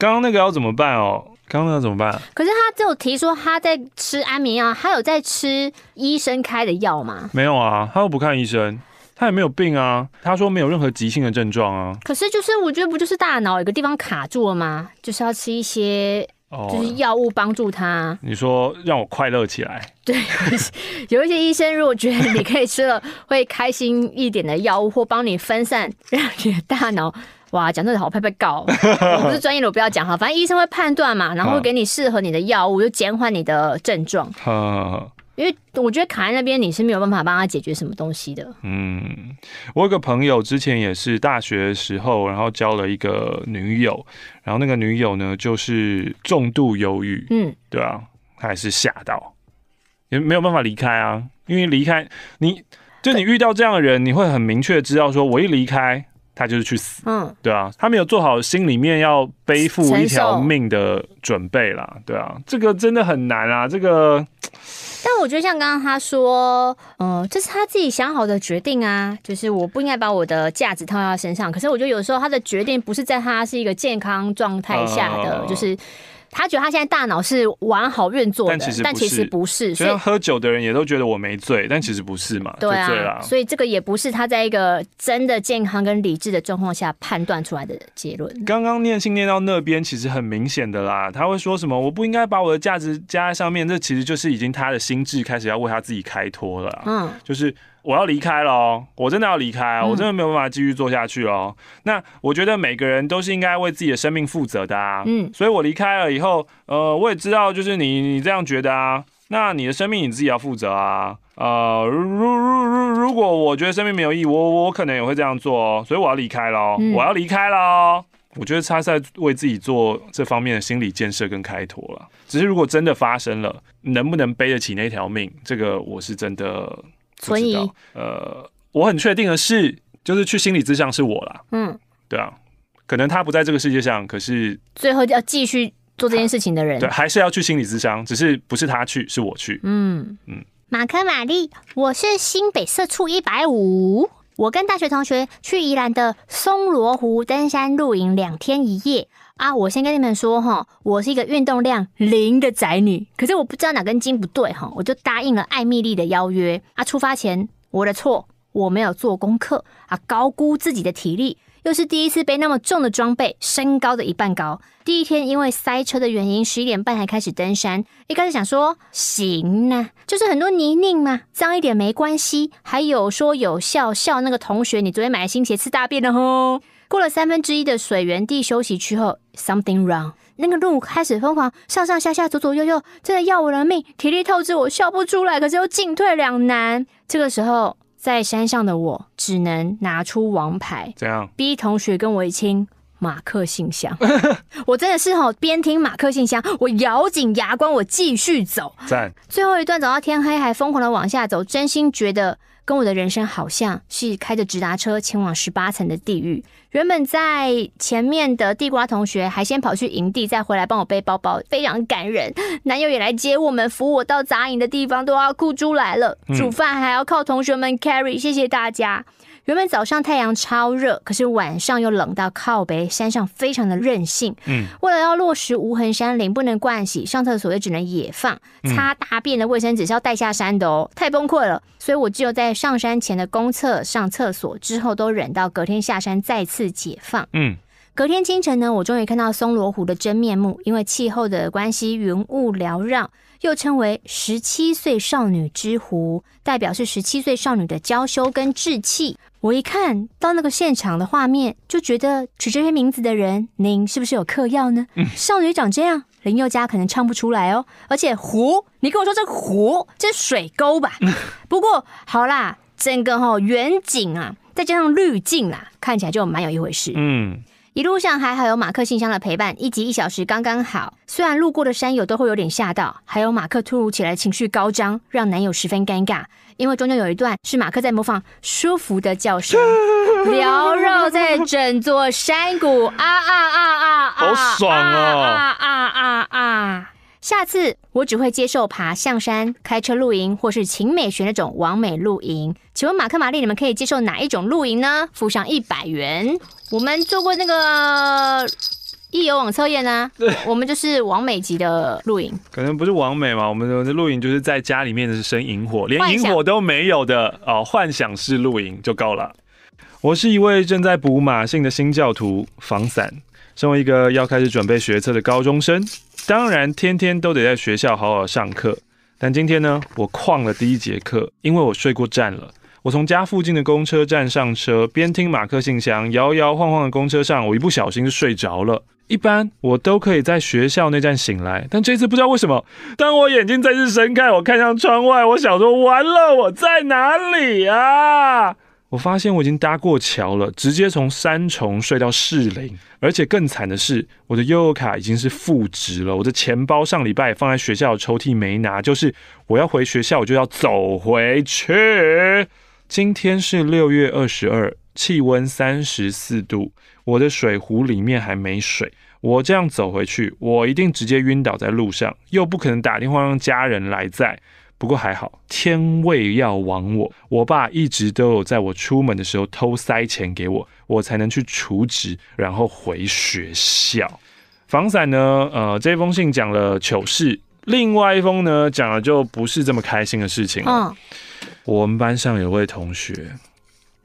刚刚那个要怎么办哦？刚刚那怎么办？可是他只有提说他在吃安眠药，他有在吃医生开的药吗？没有啊，他又不看医生，他也没有病啊，他说没有任何急性的症状啊。可是就是我觉得不就是大脑有个地方卡住了吗？就是要吃一些就是药物帮助他。你说让我快乐起来？对，有一些医生如果觉得你可以吃了会开心一点的药物，或帮你分散让你的大脑。哇，讲这个好怕被告，我不是专业的，我不要讲哈。反正医生会判断嘛，然后会给你适合你的药物，就减缓你的症状。因为我觉得卡在那边，你是没有办法帮他解决什么东西的。嗯，我有个朋友之前也是大学的时候，然后交了一个女友，然后那个女友呢就是重度忧郁。嗯，对啊，他还是吓到，也没有办法离开啊。因为离开你，就你遇到这样的人，你会很明确知道，说我一离开。他就是去死，嗯，对啊，他没有做好心里面要背负一条命的准备啦，对啊，这个真的很难啊，这个。但我觉得像刚刚他说，嗯，这是他自己想好的决定啊，就是我不应该把我的价值套在他身上。可是我觉得有时候他的决定不是在他是一个健康状态下的，就是。他觉得他现在大脑是完好运作的，但其实不是。所以喝酒的人也都觉得我没醉，但其实不是嘛？对啊，所以这个也不是他在一个真的健康跟理智的状况下判断出来的结论。刚刚念信念到那边，其实很明显的啦，他会说什么？我不应该把我的价值加在上面，这其实就是已经他的心智开始要为他自己开脱了。嗯，就是。我要离开了，我真的要离开，我真的没有办法继续做下去了。那我觉得每个人都是应该为自己的生命负责的啊。嗯，所以我离开了以后，呃，我也知道，就是你你这样觉得啊，那你的生命你自己要负责啊。呃，如如如如果我觉得生命没有意义，我我可能也会这样做哦。所以我要离开了，我要离开了。我觉得他在为自己做这方面的心理建设跟开脱了。只是如果真的发生了，能不能背得起那条命，这个我是真的。存疑，呃，我很确定的是，就是去心理咨商是我啦。嗯，对啊，可能他不在这个世界上，可是最后要继续做这件事情的人，对，还是要去心理咨商，只是不是他去，是我去。嗯。嗯，马克玛丽，我是新北社畜一百五，我跟大学同学去宜兰的松罗湖登山露营两天一夜。啊，我先跟你们说哈，我是一个运动量零的宅女，可是我不知道哪根筋不对哈，我就答应了艾米莉的邀约。啊，出发前我的错，我没有做功课啊，高估自己的体力，又是第一次背那么重的装备，身高的一半高。第一天因为塞车的原因，十一点半才开始登山。一开始想说行啊，就是很多泥泞嘛，脏一点没关系。还有说有笑笑那个同学，你昨天买的新鞋吃大便了吼。过了三分之一的水源地休息区后，something wrong。那个路开始疯狂上上下下、左左右右，真的要我的命，体力透支，我笑不出来，可是又进退两难。这个时候，在山上的我只能拿出王牌，怎样逼同学跟我一亲马克信箱。我真的是哈，边听马克信箱，我咬紧牙关，我继续走。赞。最后一段走到天黑，还疯狂的往下走，真心觉得。跟我的人生好像是开着直达车前往十八层的地狱。原本在前面的地瓜同学还先跑去营地，再回来帮我背包包，非常感人。男友也来接我们，扶我到杂营的地方，都要哭出来了。煮饭还要靠同学们 carry，谢谢大家。原本早上太阳超热，可是晚上又冷到靠北，山上非常的任性。嗯，为了要落实无痕山林，不能惯洗，上厕所也只能野放，擦大便的卫生纸是要带下山的哦，太崩溃了。所以我只有在上山前的公厕上厕所，之后都忍到隔天下山再次解放。嗯，隔天清晨呢，我终于看到松罗湖的真面目，因为气候的关系，云雾缭绕。又称为十七岁少女之湖，代表是十七岁少女的娇羞跟稚气。我一看到那个现场的画面，就觉得取这些名字的人，您是不是有嗑药呢？嗯、少女长这样，林宥嘉可能唱不出来哦。而且湖，你跟我说这湖，这是水沟吧？嗯、不过好啦，整个哈、哦、远景啊，再加上滤镜啦，看起来就蛮有一回事。嗯。一路上还好有马克信箱的陪伴，一集一小时刚刚好。虽然路过的山友都会有点吓到，还有马克突如其来情绪高涨，让男友十分尴尬。因为中间有一段是马克在模仿舒服的叫声，缭绕在整座山谷，啊啊啊啊啊！好爽哦！啊啊啊啊！下次我只会接受爬象山、开车露营，或是秦美学那种完美露营。请问马克、玛丽，你们可以接受哪一种露营呢？付上一百元。我们做过那个一有网测验呢，对，我们就是网美级的露营，可能不是网美嘛，我们的露营就是在家里面的生萤火，连萤火都没有的哦，幻想式露营就够了。我是一位正在补马姓的新教徒，防伞。身为一个要开始准备学测的高中生，当然天天都得在学校好好上课。但今天呢，我旷了第一节课，因为我睡过站了。我从家附近的公车站上车，边听马克信箱，摇摇晃晃的公车上，我一不小心就睡着了。一般我都可以在学校那站醒来，但这次不知道为什么，当我眼睛再次睁开，我看向窗外，我想说完了，我在哪里啊？我发现我已经搭过桥了，直接从三重睡到士林，而且更惨的是，我的悠游卡已经是负值了。我的钱包上礼拜放在学校的抽屉没拿，就是我要回学校，我就要走回去。今天是六月二十二，气温三十四度，我的水壶里面还没水。我这样走回去，我一定直接晕倒在路上，又不可能打电话让家人来载。不过还好，天未要亡我，我爸一直都有在我出门的时候偷塞钱给我，我才能去储值，然后回学校。房伞呢，呃，这封信讲了糗事，另外一封呢讲了就不是这么开心的事情了。我们班上有位同学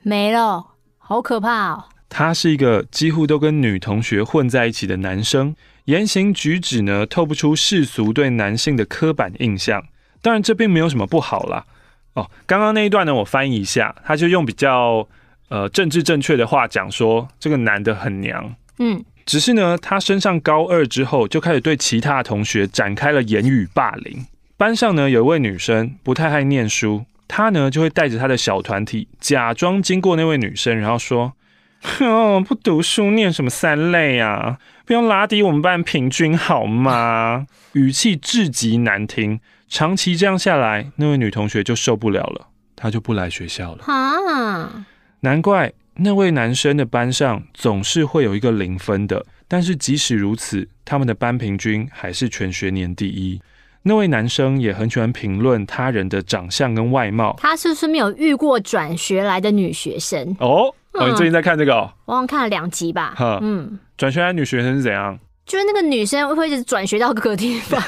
没了，好可怕哦。他是一个几乎都跟女同学混在一起的男生，言行举止呢透不出世俗对男性的刻板印象。当然，这并没有什么不好啦。哦，刚刚那一段呢，我翻译一下，他就用比较呃政治正确的话讲说，这个男的很娘。嗯，只是呢，他升上高二之后，就开始对其他同学展开了言语霸凌。班上呢，有一位女生不太爱念书，她呢就会带着他的小团体，假装经过那位女生，然后说：“哼，不读书，念什么三类啊？不要拉低我们班平均好吗？”语气至极难听。长期这样下来，那位女同学就受不了了，她就不来学校了。啊，难怪那位男生的班上总是会有一个零分的，但是即使如此，他们的班平均还是全学年第一。那位男生也很喜欢评论他人的长相跟外貌。他是不是没有遇过转学来的女学生？哦，哦，你最近在看这个哦？我好像看了两集吧。哈，嗯，转学来的女学生是怎样？就是那个女生会一直转学到各个地方。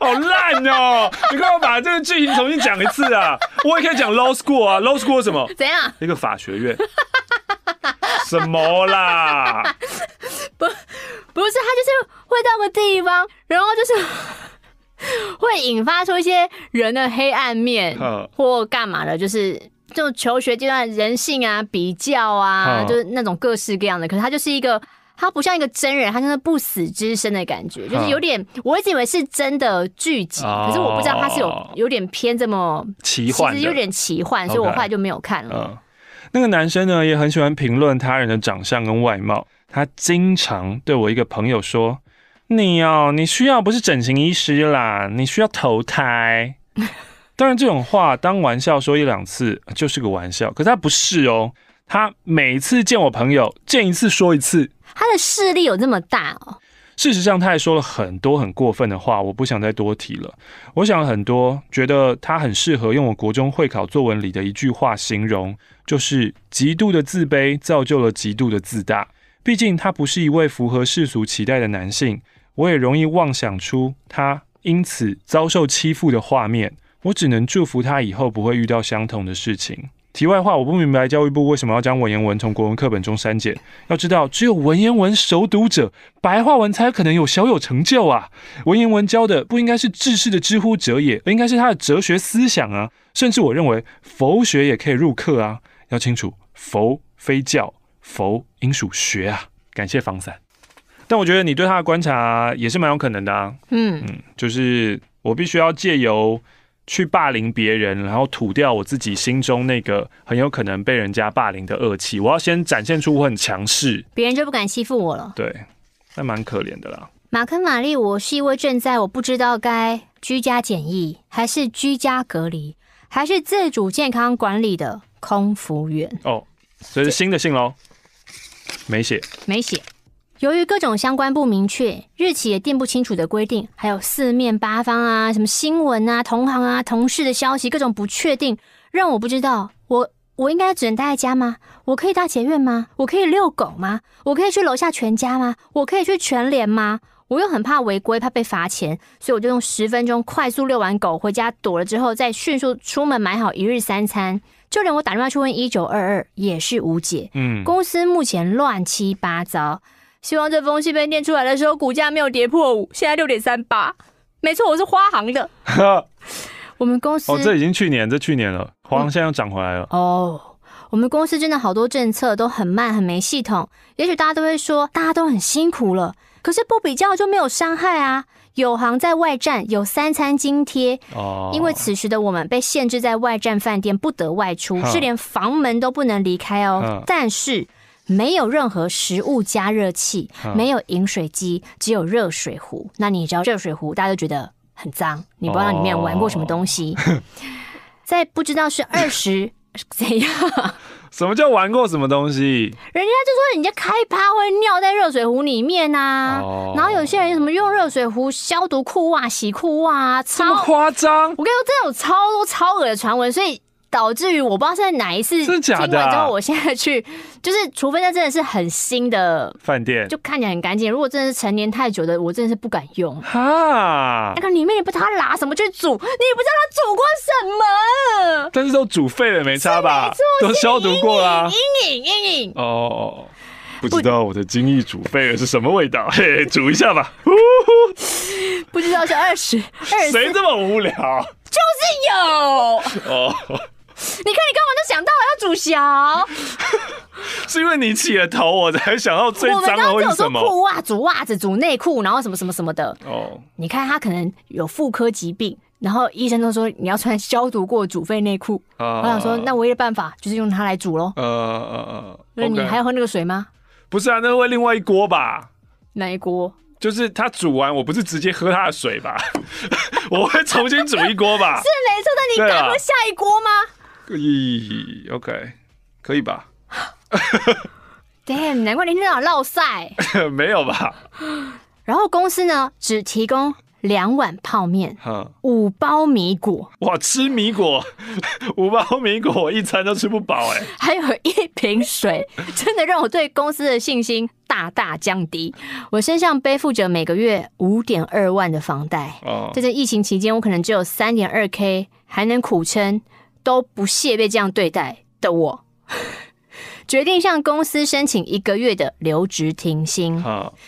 好烂哦！你给我把这个剧情重新讲一次啊？我也可以讲 law school 啊，law school 什么？怎样？一个法学院？什么啦？不，不是，他就是会到个地方，然后就是 会引发出一些人的黑暗面，或干嘛的，就是就求学阶段人性啊、比较啊，就是那种各式各样的。可是他就是一个。他不像一个真人，他像是不死之身的感觉，就是有点，我一直以为是真的剧集，可是我不知道他是有有点偏这么奇幻，其实有点奇幻，所以我后来就没有看了。嗯，那个男生呢，也很喜欢评论他人的长相跟外貌，他经常对我一个朋友说：“你哦，你需要不是整形医师啦，你需要投胎。” 当然，这种话当玩笑说一两次就是个玩笑，可是他不是哦，他每次见我朋友见一次说一次。他的势力有这么大哦？事实上，他还说了很多很过分的话，我不想再多提了。我想了很多，觉得他很适合用我国中会考作文里的一句话形容，就是极度的自卑造就了极度的自大。毕竟他不是一位符合世俗期待的男性，我也容易妄想出他因此遭受欺负的画面。我只能祝福他以后不会遇到相同的事情。题外话，我不明白教育部为什么要将文言文从国文课本中删减。要知道，只有文言文熟读者，白话文才可能有小有成就啊！文言文教的不应该是治世的之乎者也，而应该是他的哲学思想啊！甚至我认为佛学也可以入课啊！要清楚，佛非教，佛应属学啊！感谢房散。但我觉得你对他的观察也是蛮有可能的啊。嗯嗯，就是我必须要借由。去霸凌别人，然后吐掉我自己心中那个很有可能被人家霸凌的恶气。我要先展现出我很强势，别人就不敢欺负我了。对，那蛮可怜的啦。马克玛丽，我是一位正在我不知道该居家检疫，还是居家隔离，还是自主健康管理的空服员。哦，所以是新的信喽？没写，没写。由于各种相关不明确、日期也定不清楚的规定，还有四面八方啊，什么新闻啊、同行啊、同事的消息，各种不确定，让我不知道我我应该只能待在家吗？我可以搭捷运吗？我可以遛狗吗？我可以去楼下全家吗？我可以去全联吗？我又很怕违规，怕被罚钱，所以我就用十分钟快速遛完狗，回家躲了之后，再迅速出门买好一日三餐。就连我打电话去问一九二二也是无解。嗯，公司目前乱七八糟。希望这封信被念出来的时候，股价没有跌破五，现在六点三八。没错，我是花行的。我们公司哦，这已经去年，这去年了。花行现在又涨回来了。哦，我们公司真的好多政策都很慢，很没系统。也许大家都会说，大家都很辛苦了，可是不比较就没有伤害啊。有行在外站有三餐津贴。哦，因为此时的我们被限制在外站饭店不得外出，是连房门都不能离开哦。但是没有任何食物加热器，没有饮水机，只有热水壶。那你知道热水壶，大家都觉得很脏，你不知道里面玩过什么东西，在不知道是二十怎样。什么叫玩过什么东西？人家就说人家开趴会尿在热水壶里面啊，oh. 然后有些人什么用热水壶消毒裤袜、洗裤袜啊，这么夸张？我跟你说，真的有超多超恶的传闻，所以。导致于我不知道是在哪一次听完之后，我现在去就是，除非那真的是很新的饭店，就看起来很干净。如果真的是陈年太久的，我真的是不敢用。哈，那个里面也不知道他拿什么去煮，你也不知道他煮过什么。但是都煮沸了，没差吧？都消毒过了。阴影阴影哦，不知道我的精益煮沸了是什么味道？嘿，煮一下吧。不知道是二十二，谁这么无聊？就是有哦。你看，你刚刚就想到了要煮小，是因为你起了头，我才想到最脏的为什么？裤袜、煮袜子、煮内裤，然后什么什么什么的。哦，你看他可能有妇科疾病，然后医生都说你要穿消毒过煮沸内裤。Uh, 我想说，那唯一的办法就是用它来煮喽。呃呃呃，那你还要喝那个水吗？不是啊，那会另外一锅吧？哪一锅？就是他煮完，我不是直接喝他的水吧？我会重新煮一锅吧？是没错，那你敢喝下一锅吗？咦，OK，可以吧？Damn，难怪你那样落赛。没有吧？然后公司呢，只提供两碗泡面，五包米果。哇，吃米果，五包米果，一餐都吃不饱哎。还有一瓶水，真的让我对公司的信心大大降低。我身上背负着每个月五点二万的房贷。哦，在这疫情期间，我可能只有三点二 K，还能苦撑。都不屑被这样对待的我，决定向公司申请一个月的留职停薪。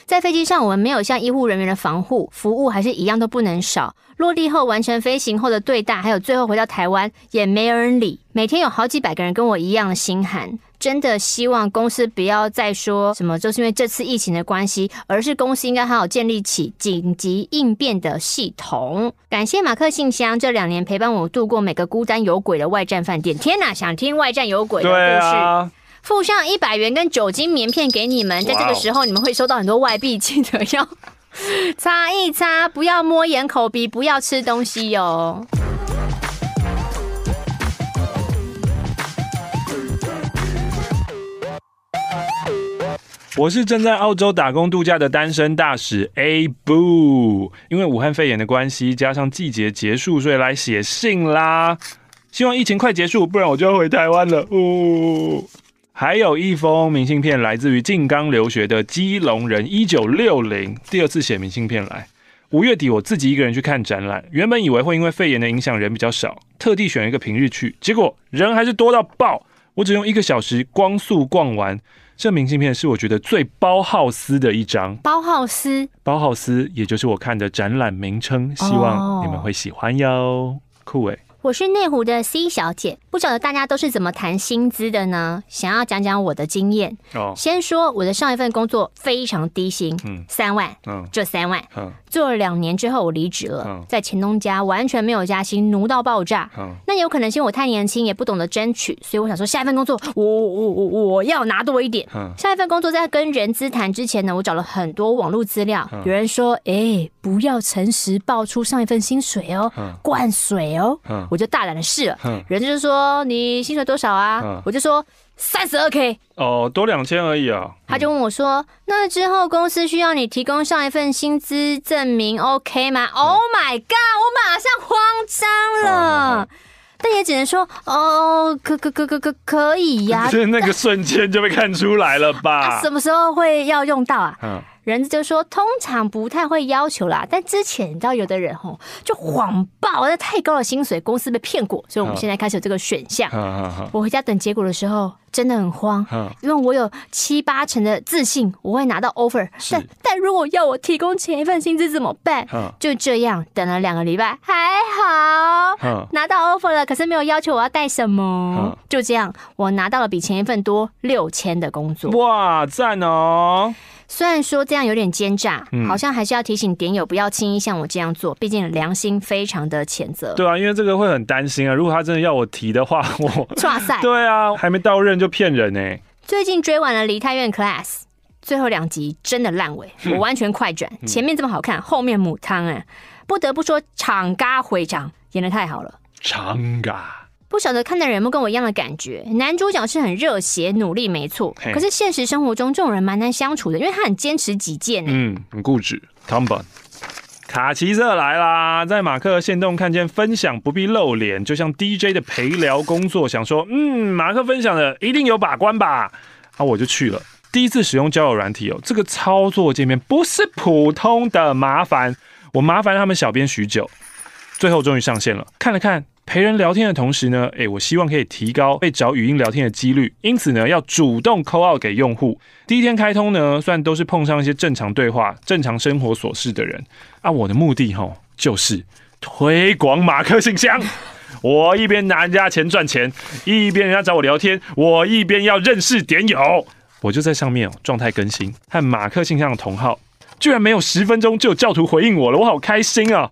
在飞机上，我们没有像医护人员的防护，服务还是一样都不能少。落地后完成飞行后的对待，还有最后回到台湾，也没有人理。每天有好几百个人跟我一样的心寒。真的希望公司不要再说什么，就是因为这次疫情的关系，而是公司应该好好建立起紧急应变的系统。感谢马克信箱这两年陪伴我度过每个孤单有鬼的外站饭店。天哪，想听外站有鬼的故事？啊、附上一百元跟酒精棉片给你们，在这个时候你们会收到很多外币，记得要 擦一擦，不要摸眼口鼻，不要吃东西哟、哦。我是正在澳洲打工度假的单身大使 A Boo，因为武汉肺炎的关系，加上季节结束，所以来写信啦。希望疫情快结束，不然我就要回台湾了。哦，还有一封明信片，来自于静冈留学的基隆人一九六零，第二次写明信片来。五月底我自己一个人去看展览，原本以为会因为肺炎的影响人比较少，特地选一个平日去，结果人还是多到爆。我只用一个小时光速逛完。这明信片是我觉得最包浩斯的一张。包浩斯，包浩斯，也就是我看的展览名称。希望你们会喜欢哟，酷诶。我是内湖的 C 小姐，不晓得大家都是怎么谈薪资的呢？想要讲讲我的经验。哦，先说我的上一份工作非常低薪，嗯，三万，嗯，就三万，嗯，做了两年之后我离职了，嗯，在前东家完全没有加薪，奴到爆炸，嗯，那有可能是因为我太年轻，也不懂得争取，所以我想说下一份工作我我我我要拿多一点。嗯，下一份工作在跟人资谈之前呢，我找了很多网络资料，有人说，哎，不要诚实报出上一份薪水哦，灌水哦，嗯。我就大胆的试了，嗯、人家就说，你薪水多少啊？嗯、我就说三十二 K 哦，多两千而已啊。他就问我说，那之后公司需要你提供上一份薪资证明，OK 吗？嗯、Oh my god！我马上慌张了。嗯、但也只能说哦，可可可可可可以呀、啊。就是那个瞬间就被看出来了吧？啊、什么时候会要用到啊？嗯。人就说，通常不太会要求啦，但之前你知道，有的人吼就谎报，那太高的薪水，公司被骗过，所以我们现在开始有这个选项。我回家等结果的时候，真的很慌，因为我有七八成的自信我会拿到 offer，但但如果要我提供前一份薪资怎么办？就这样等了两个礼拜，还好拿到 offer 了，可是没有要求我要带什么，就这样我拿到了比前一份多六千的工作。哇，赞哦！虽然说这样有点奸诈，嗯、好像还是要提醒点友不要轻易像我这样做，毕竟良心非常的谴责。对啊，因为这个会很担心啊。如果他真的要我提的话，我哇塞，对啊，还没到任就骗人呢、欸。最近追完了《梨泰院 Class》，最后两集真的烂尾，我完全快转。嗯、前面这么好看，后面母汤哎，不得不说，长嘎会长演的太好了。长嘎。不晓得看的人有没有跟我一样的感觉？男主角是很热血、努力，没错。可是现实生活中，这种人蛮难相处的，因为他很坚持己见。嗯，很固执。Tomboy，卡其色来啦！在马克线动看见分享不必露脸，就像 DJ 的陪聊工作，想说，嗯，马克分享的一定有把关吧？啊，我就去了。第一次使用交友软体哦，这个操作界面不是普通的麻烦，我麻烦他们小编许久，最后终于上线了。看了看。陪人聊天的同时呢，诶，我希望可以提高被找语音聊天的几率，因此呢，要主动 call out 给用户。第一天开通呢，虽然都是碰上一些正常对话、正常生活琐事的人，啊，我的目的吼就是推广马克信箱。我一边拿人家钱赚钱，一边人家找我聊天，我一边要认识点友。我就在上面哦，状态更新和马克信箱的同号，居然没有十分钟就有教徒回应我了，我好开心啊！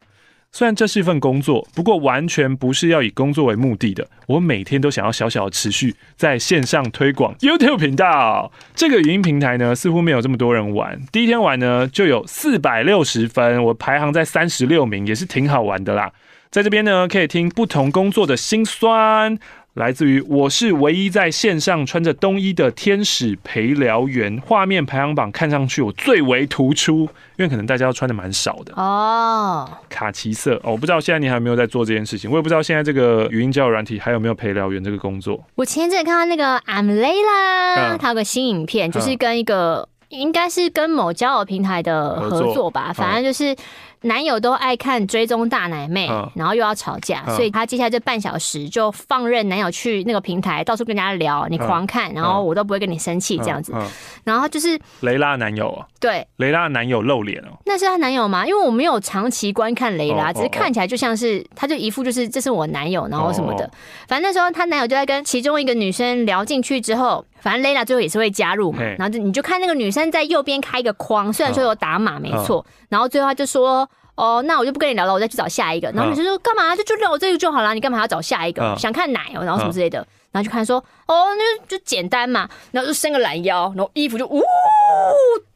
虽然这是一份工作，不过完全不是要以工作为目的的。我每天都想要小小的持续在线上推广 YouTube 频道。这个语音平台呢，似乎没有这么多人玩。第一天玩呢，就有四百六十分，我排行在三十六名，也是挺好玩的啦。在这边呢，可以听不同工作的辛酸。来自于我是唯一在线上穿着冬衣的天使陪聊员，画面排行榜看上去我最为突出，因为可能大家都穿的蛮少的哦。卡其色哦，我不知道现在你还有没有在做这件事情，我也不知道现在这个语音交友软体还有没有陪聊员这个工作。我前阵看到那个 I'm Layla，他有个新影片，就是跟一个应该是跟某交友平台的合作吧，反正就是。男友都爱看追踪大奶妹，然后又要吵架，所以她接下来这半小时就放任男友去那个平台到处跟人家聊，你狂看，然后我都不会跟你生气这样子。然后就是雷拉男友啊，对，雷拉男友露脸哦，那是她男友吗？因为我没有长期观看雷拉，只是看起来就像是她就一副就是这是我男友，然后什么的。反正那时候她男友就在跟其中一个女生聊进去之后，反正 Lena 最后也是会加入嘛，然后就你就看那个女生在右边开一个框，虽然说有打码没错，然后最后她就说。哦，那我就不跟你聊了，我再去找下一个。然后女生说干嘛？就就聊我这个就好了，你干嘛要找下一个？嗯、想看奶哦，然后什么之类的。嗯、然后就看说，哦，那就就简单嘛。然后就伸个懒腰，然后衣服就呜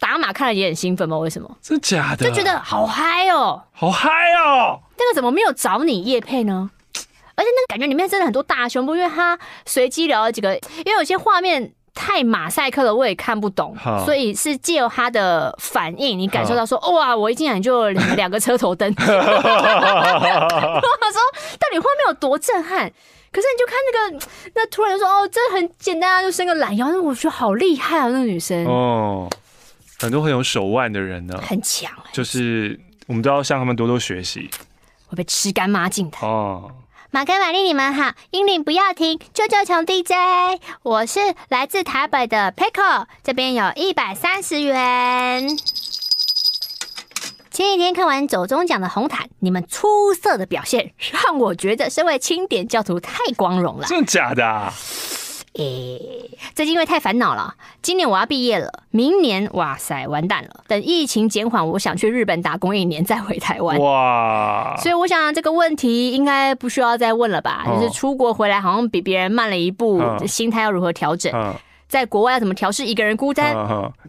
打码，看了也很兴奋嘛？为什么？真假的？就觉得好嗨哦，好嗨哦。那个怎么没有找你叶配呢？而且那个感觉里面真的很多大胸部，因为他随机聊了几个，因为有些画面。太马赛克了，我也看不懂，所以是借由他的反应，你感受到说，哇，我一进来就两个车头灯。我说，到底画面有多震撼？可是你就看那个，那突然就说，哦，这很简单啊，就伸个懒腰，那我觉得好厉害啊，那个女生。哦，很多很有手腕的人呢，很强，就是我们都要向他们多多学习，会被吃干抹净的。哦。马克、玛丽，你们好！英灵不要停，救救穷 DJ！我是来自台北的 Pickle，这边有一百三十元。前几天看完走中奖的红毯，你们出色的表现让我觉得身为清点教徒太光荣了。真的假的啊？诶、欸，最近因为太烦恼了。今年我要毕业了，明年哇塞完蛋了。等疫情减缓，我想去日本打工一年再回台湾。哇！所以我想这个问题应该不需要再问了吧？哦、就是出国回来好像比别人慢了一步，嗯、心态要如何调整？嗯、在国外要怎么调试一个人孤单？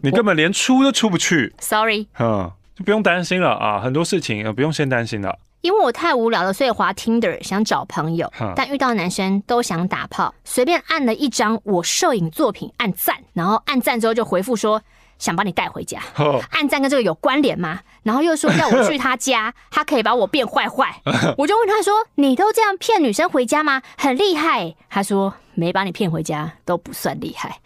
你根本连出都出不去。Sorry，嗯，就不用担心了啊，很多事情不用先担心了。因为我太无聊了，所以滑 Tinder 想找朋友，但遇到男生都想打炮，随便按了一张我摄影作品按赞，然后按赞之后就回复说想把你带回家，哦暗战跟这个有关联吗？然后又说要我去他家，他可以把我变坏坏。我就问他说：“你都这样骗女生回家吗？很厉害。”他说：“没把你骗回家都不算厉害。”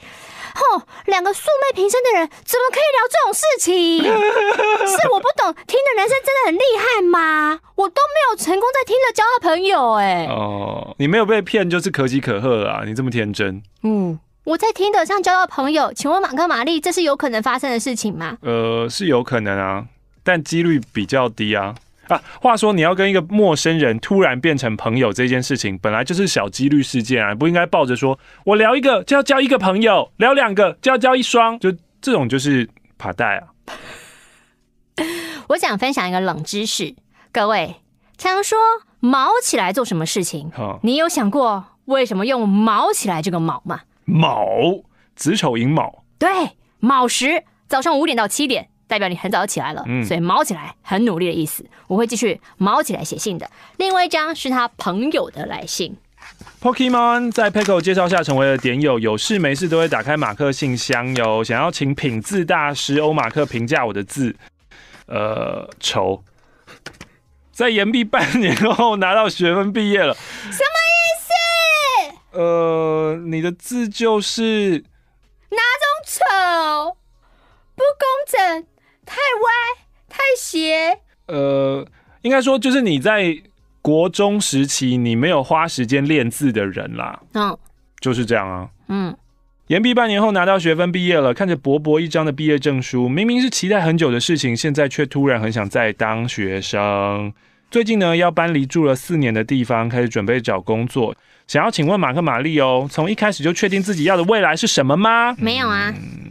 哦，两个素昧平生的人怎么可以聊这种事情？是我不懂，听的男生真的很厉害吗？我都没有成功在听的交到朋友哎。哦，你没有被骗就是可喜可贺啊！你这么天真。嗯，我在听的上交到朋友，请问马克玛丽，这是有可能发生的事情吗？呃，是有可能啊，但几率比较低啊。啊，话说你要跟一个陌生人突然变成朋友这件事情，本来就是小几率事件啊，不应该抱着说我聊一个就要交一个朋友，聊两个就要交一双，就这种就是爬带啊。我想分享一个冷知识，各位常说卯起来做什么事情？哈，你有想过为什么用卯起来这个卯吗？卯，子丑寅卯，对，卯时早上五点到七点。代表你很早起来了，嗯，所以卯起来很努力的意思。我会继续卯起来写信的。另外一张是他朋友的来信。Pokemon 在 Pekoe 介绍下成为了点友，有事没事都会打开马克信箱哟。想要请品字大师欧马克评价我的字，呃，丑。在延毕半年后拿到学分毕业了，什么意思？呃，你的字就是哪种丑？不工整。太歪，太斜。呃，应该说就是你在国中时期，你没有花时间练字的人啦。嗯，就是这样啊。嗯，延毕半年后拿到学分毕业了，看着薄薄一张的毕业证书，明明是期待很久的事情，现在却突然很想再当学生。最近呢，要搬离住了四年的地方，开始准备找工作。想要请问马克玛丽哦，从一开始就确定自己要的未来是什么吗？没有啊。嗯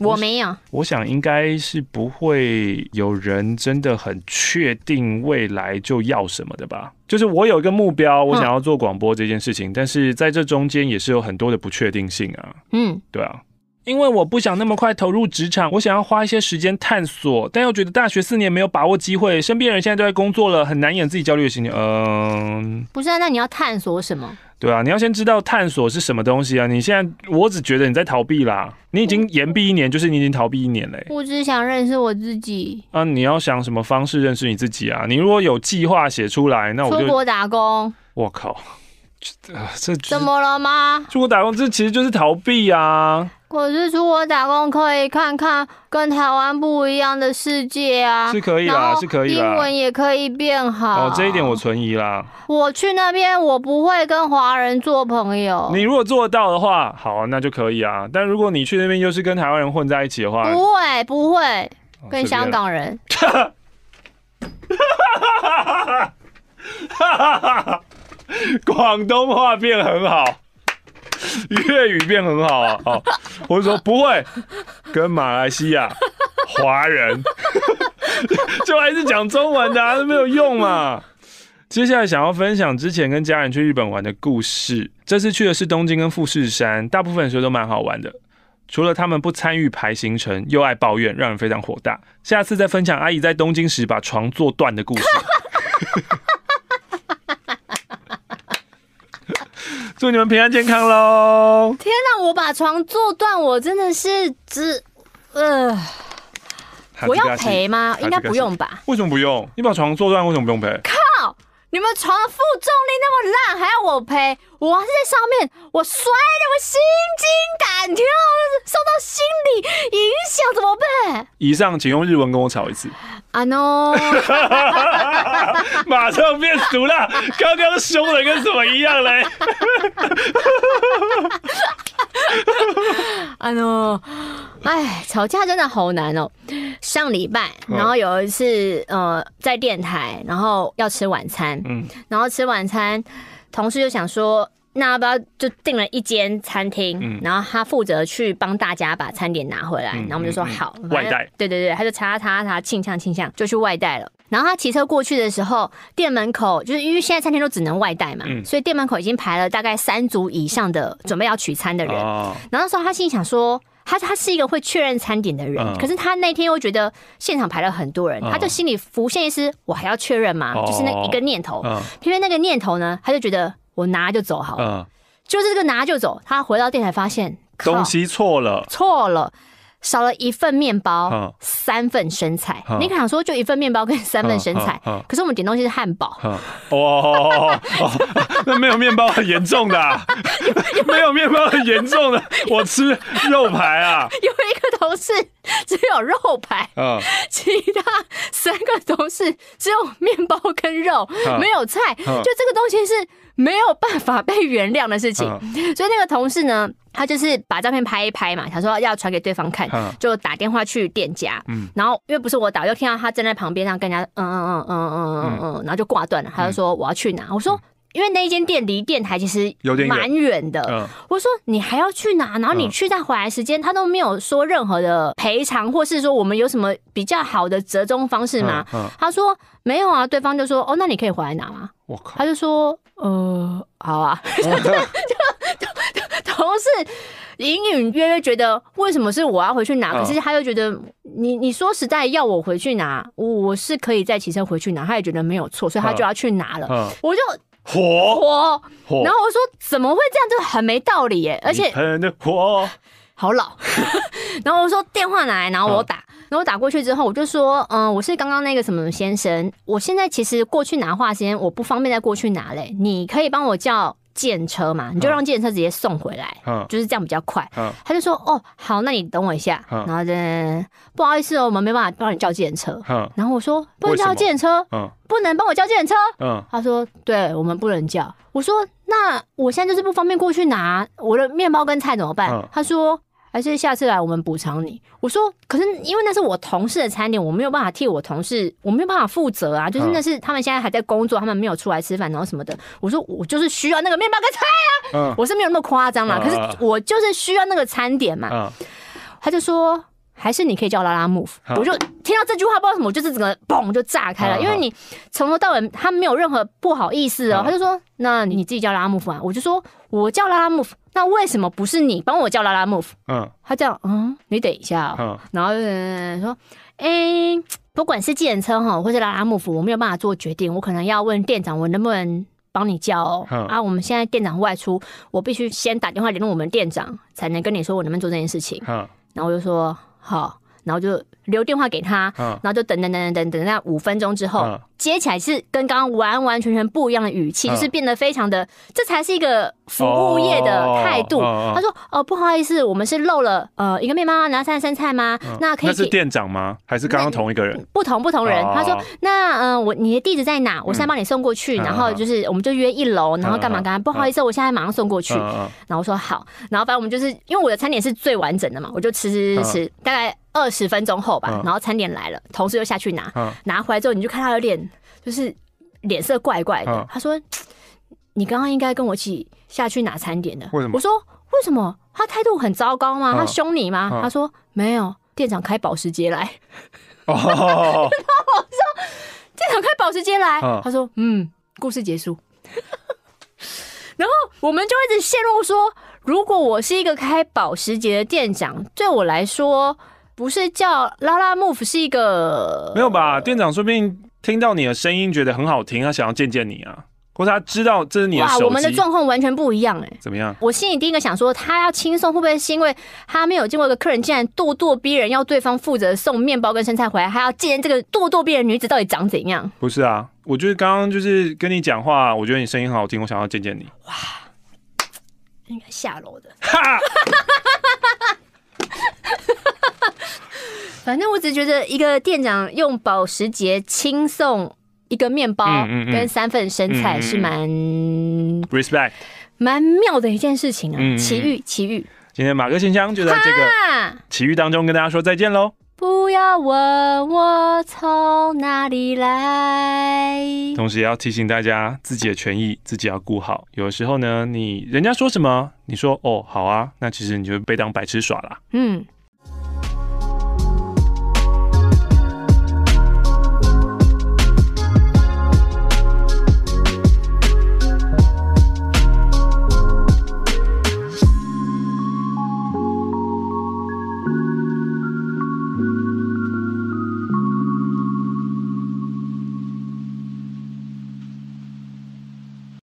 我没有，我，想应该是不会有人真的很确定未来就要什么的吧。就是我有一个目标，我想要做广播这件事情，嗯，但是在这中间也是有很多的不确定性啊。嗯，对啊，因为我不想那么快投入职场，我想要花一些时间探索，但又觉得大学四年没有把握机会，身边人现在都在工作了，很难掩自己焦虑的心情。嗯，不是啊，那你要探索什么？对啊，你要先知道探索是什么东西啊！你现在，我只觉得你在逃避啦。你已经延毕一年，就是你已经逃避一年嘞。我只想认识我自己。啊，你要想什么方式认识你自己啊？你如果有计划写出来，那我就出国打工。我靠，怎么了吗？出国打工这其实就是逃避啊。可是出国打工可以看看跟台湾不一样的世界啊，是可以啦，是可以啦，英文也可以变好。哦，这一点我存疑啦。我去那边，我不会跟华人做朋友。你如果做得到的话，好啊，那就可以啊。但如果你去那边又是跟台湾人混在一起的话，不会，不会，跟香港人。广东话变很好。粤语变很好啊！哦，我说不会跟马来西亚华人，就还是讲中文的，啊，都没有用嘛。接下来想要分享之前跟家人去日本玩的故事。这次去的是东京跟富士山，大部分时候都蛮好玩的。除了他们不参与排行程，又爱抱怨，让人非常火大。下次再分享阿姨在东京时把床坐断的故事。祝你们平安健康喽！天哪，我把床坐断，我真的是只呃，我要赔吗？应该不用吧？为什么不用？你把床坐断，为什么不用赔？靠！你们床的负重力那么烂，还要我赔？我还是在上面，我摔的我心惊胆跳，受到心理影响，怎么办？以上，请用日文跟我吵一次。啊 no！马上变俗了，刚刚凶的跟什么一样嘞？啊 no！哎，吵架真的好难哦。上礼拜，然后有一次，呃，在电台，然后要吃晚餐，嗯，然后吃晚餐，同事就想说，那要不要就订了一间餐厅，嗯，然后他负责去帮大家把餐点拿回来，然后我们就说好，外带，对对对，他就查查查，庆呛庆呛，就去外带了。然后他骑车过去的时候，店门口就是因为现在餐厅都只能外带嘛，所以店门口已经排了大概三组以上的准备要取餐的人。然后那时候他心里想说。他他是一个会确认餐点的人，嗯，可是他那天又觉得现场排了很多人，嗯，他就心里浮现一丝我还要确认吗？哦？就是那一个念头。嗯，偏偏那个念头呢，他就觉得我拿就走好了。嗯，就是这个拿就走。他回到店才发现东西错了，错了。少了一份面包，嗯三份生菜。嗯你可能想说就一份面包跟三份生菜，可是我们点东西是汉堡。嗯，哇，那没有面包很严重的、啊，没有面包很严重的，我吃肉排啊，有一个同事 只有肉排，嗯，其他三个同事只有面包跟肉，嗯没有菜，就这个东西是没有办法被原谅的事情。所以那个同事呢，他就是把照片拍一拍嘛，他说要传给对方看，就打电话去店家，然后因为不是我打，就听到他站在旁边，上跟人家嗯嗯嗯嗯嗯嗯嗯，然后就挂断了。他就说我要去哪？我说因为那一间店离电台其实有点蛮远的。我说你还要去哪？然后你去再回来时间，他都没有说任何的赔偿，或是说我们有什么比较好的折中方式吗？他说没有啊。对方就说哦，那你可以回来拿吗？我靠，他就说呃，好啊。同 事隐隐约约觉得为什么是我要回去拿，可是他又觉得你你说实在要我回去拿，我是可以再骑车回去拿，他也觉得没有错，所以他就要去拿了。我就火？火，然后我说怎么会这样，就很没道理耶，而且火。好老。然后我说电话拿来，然后我打，然后我打过去之后，我就说嗯，我是刚刚那个什么先生，我现在其实过去拿话先我不方便再过去拿嘞，你可以帮我叫。电车嘛，你就让建车直接送回来，嗯、就是这样比较快。嗯、他就说：“哦，好，那你等我一下。嗯”然后就，不好意思哦，我们没办法帮你叫建车。嗯、然后我说：“不能叫建车，嗯、不能帮我叫建车。嗯”他说：“对，我们不能叫。”我说：“那我现在就是不方便过去拿我的面包跟菜怎么办？”嗯、他说。还是下次来我们补偿你。我说，可是因为那是我同事的餐点，我没有办法替我同事，我没有办法负责啊。就是那是他们现在还在工作，他们没有出来吃饭，然后什么的。我说我就是需要那个面包跟菜啊，我是没有那么夸张嘛。可是我就是需要那个餐点嘛。他就说。还是你可以叫拉拉 move，我就听到这句话，不知道什么，我就是整个嘣就炸开了。因为你从头到尾他没有任何不好意思哦，他就说：“那你自己叫拉拉 move 啊。”我就说：“我叫拉拉 move，那为什么不是你帮我叫拉拉 move？” 嗯，他这样，嗯，你等一下，然后说：“哎，不管是计程车哈，或是拉拉 move，我没有办法做决定，我可能要问店长，我能不能帮你叫哦？啊，我们现在店长外出，我必须先打电话联络我们店长，才能跟你说我能不能做这件事情。”嗯然后我就说。好，然后就留电话给他，然后就等等等等等等，那五分钟之后接起来是跟刚刚完完全全不一样的语气，就是变得非常的，这才是一个服务业的态度。他说：“哦，不好意思，我们是漏了呃一个面包，然后三个生菜吗？那可以。”那是店长吗？还是刚刚同一个人？不同不同人。他说：“那嗯，我你的地址在哪？我现在帮你送过去。然后就是我们就约一楼，然后干嘛干嘛。不好意思，我现在马上送过去。然后我说好，然后反正我们就是因为我的餐点是最完整的嘛，我就吃吃吃吃，大概。二十分钟后吧，然后餐点来了，同事又下去拿，拿回来之后，你就看他有点就是脸色怪怪的。他说：“你刚刚应该跟我一起下去拿餐点的。”为什么？我说：“为什么？他态度很糟糕吗？他凶你吗？”他说：“没有，店长开保时捷来。” 然后我说：“店长开保时捷来。”他说：“嗯，故事结束。”然后我们就一直陷入说：“如果我是一个开保时捷的店长，对我来说。”不是叫拉拉 move 是一个没有吧？店长说不定听到你的声音觉得很好听，他想要见见你啊，或者他知道这是你的。哇，我们的状况完全不一样哎、欸。怎么样？我心里第一个想说，他要轻松，会不会是因为他没有见过一个客人，竟然咄咄逼人，要对方负责送面包跟生菜回来，还要见这个咄咄逼人女子到底长怎样？不是啊，我就是刚刚就是跟你讲话，我觉得你声音很好听，我想要见见你。哇，应该下楼的。哈。反正我只觉得一个店长用保时捷轻送一个面包跟三份生菜是蛮 respect 蛮妙的一件事情啊，奇遇奇遇。今天马哥信箱就在这个奇遇当中跟大家说再见喽。不要问我从哪里来，同时也要提醒大家自己的权益自己要顾好。有的时候呢，你人家说什么，你说哦好啊，那其实你就被当白痴耍了。嗯。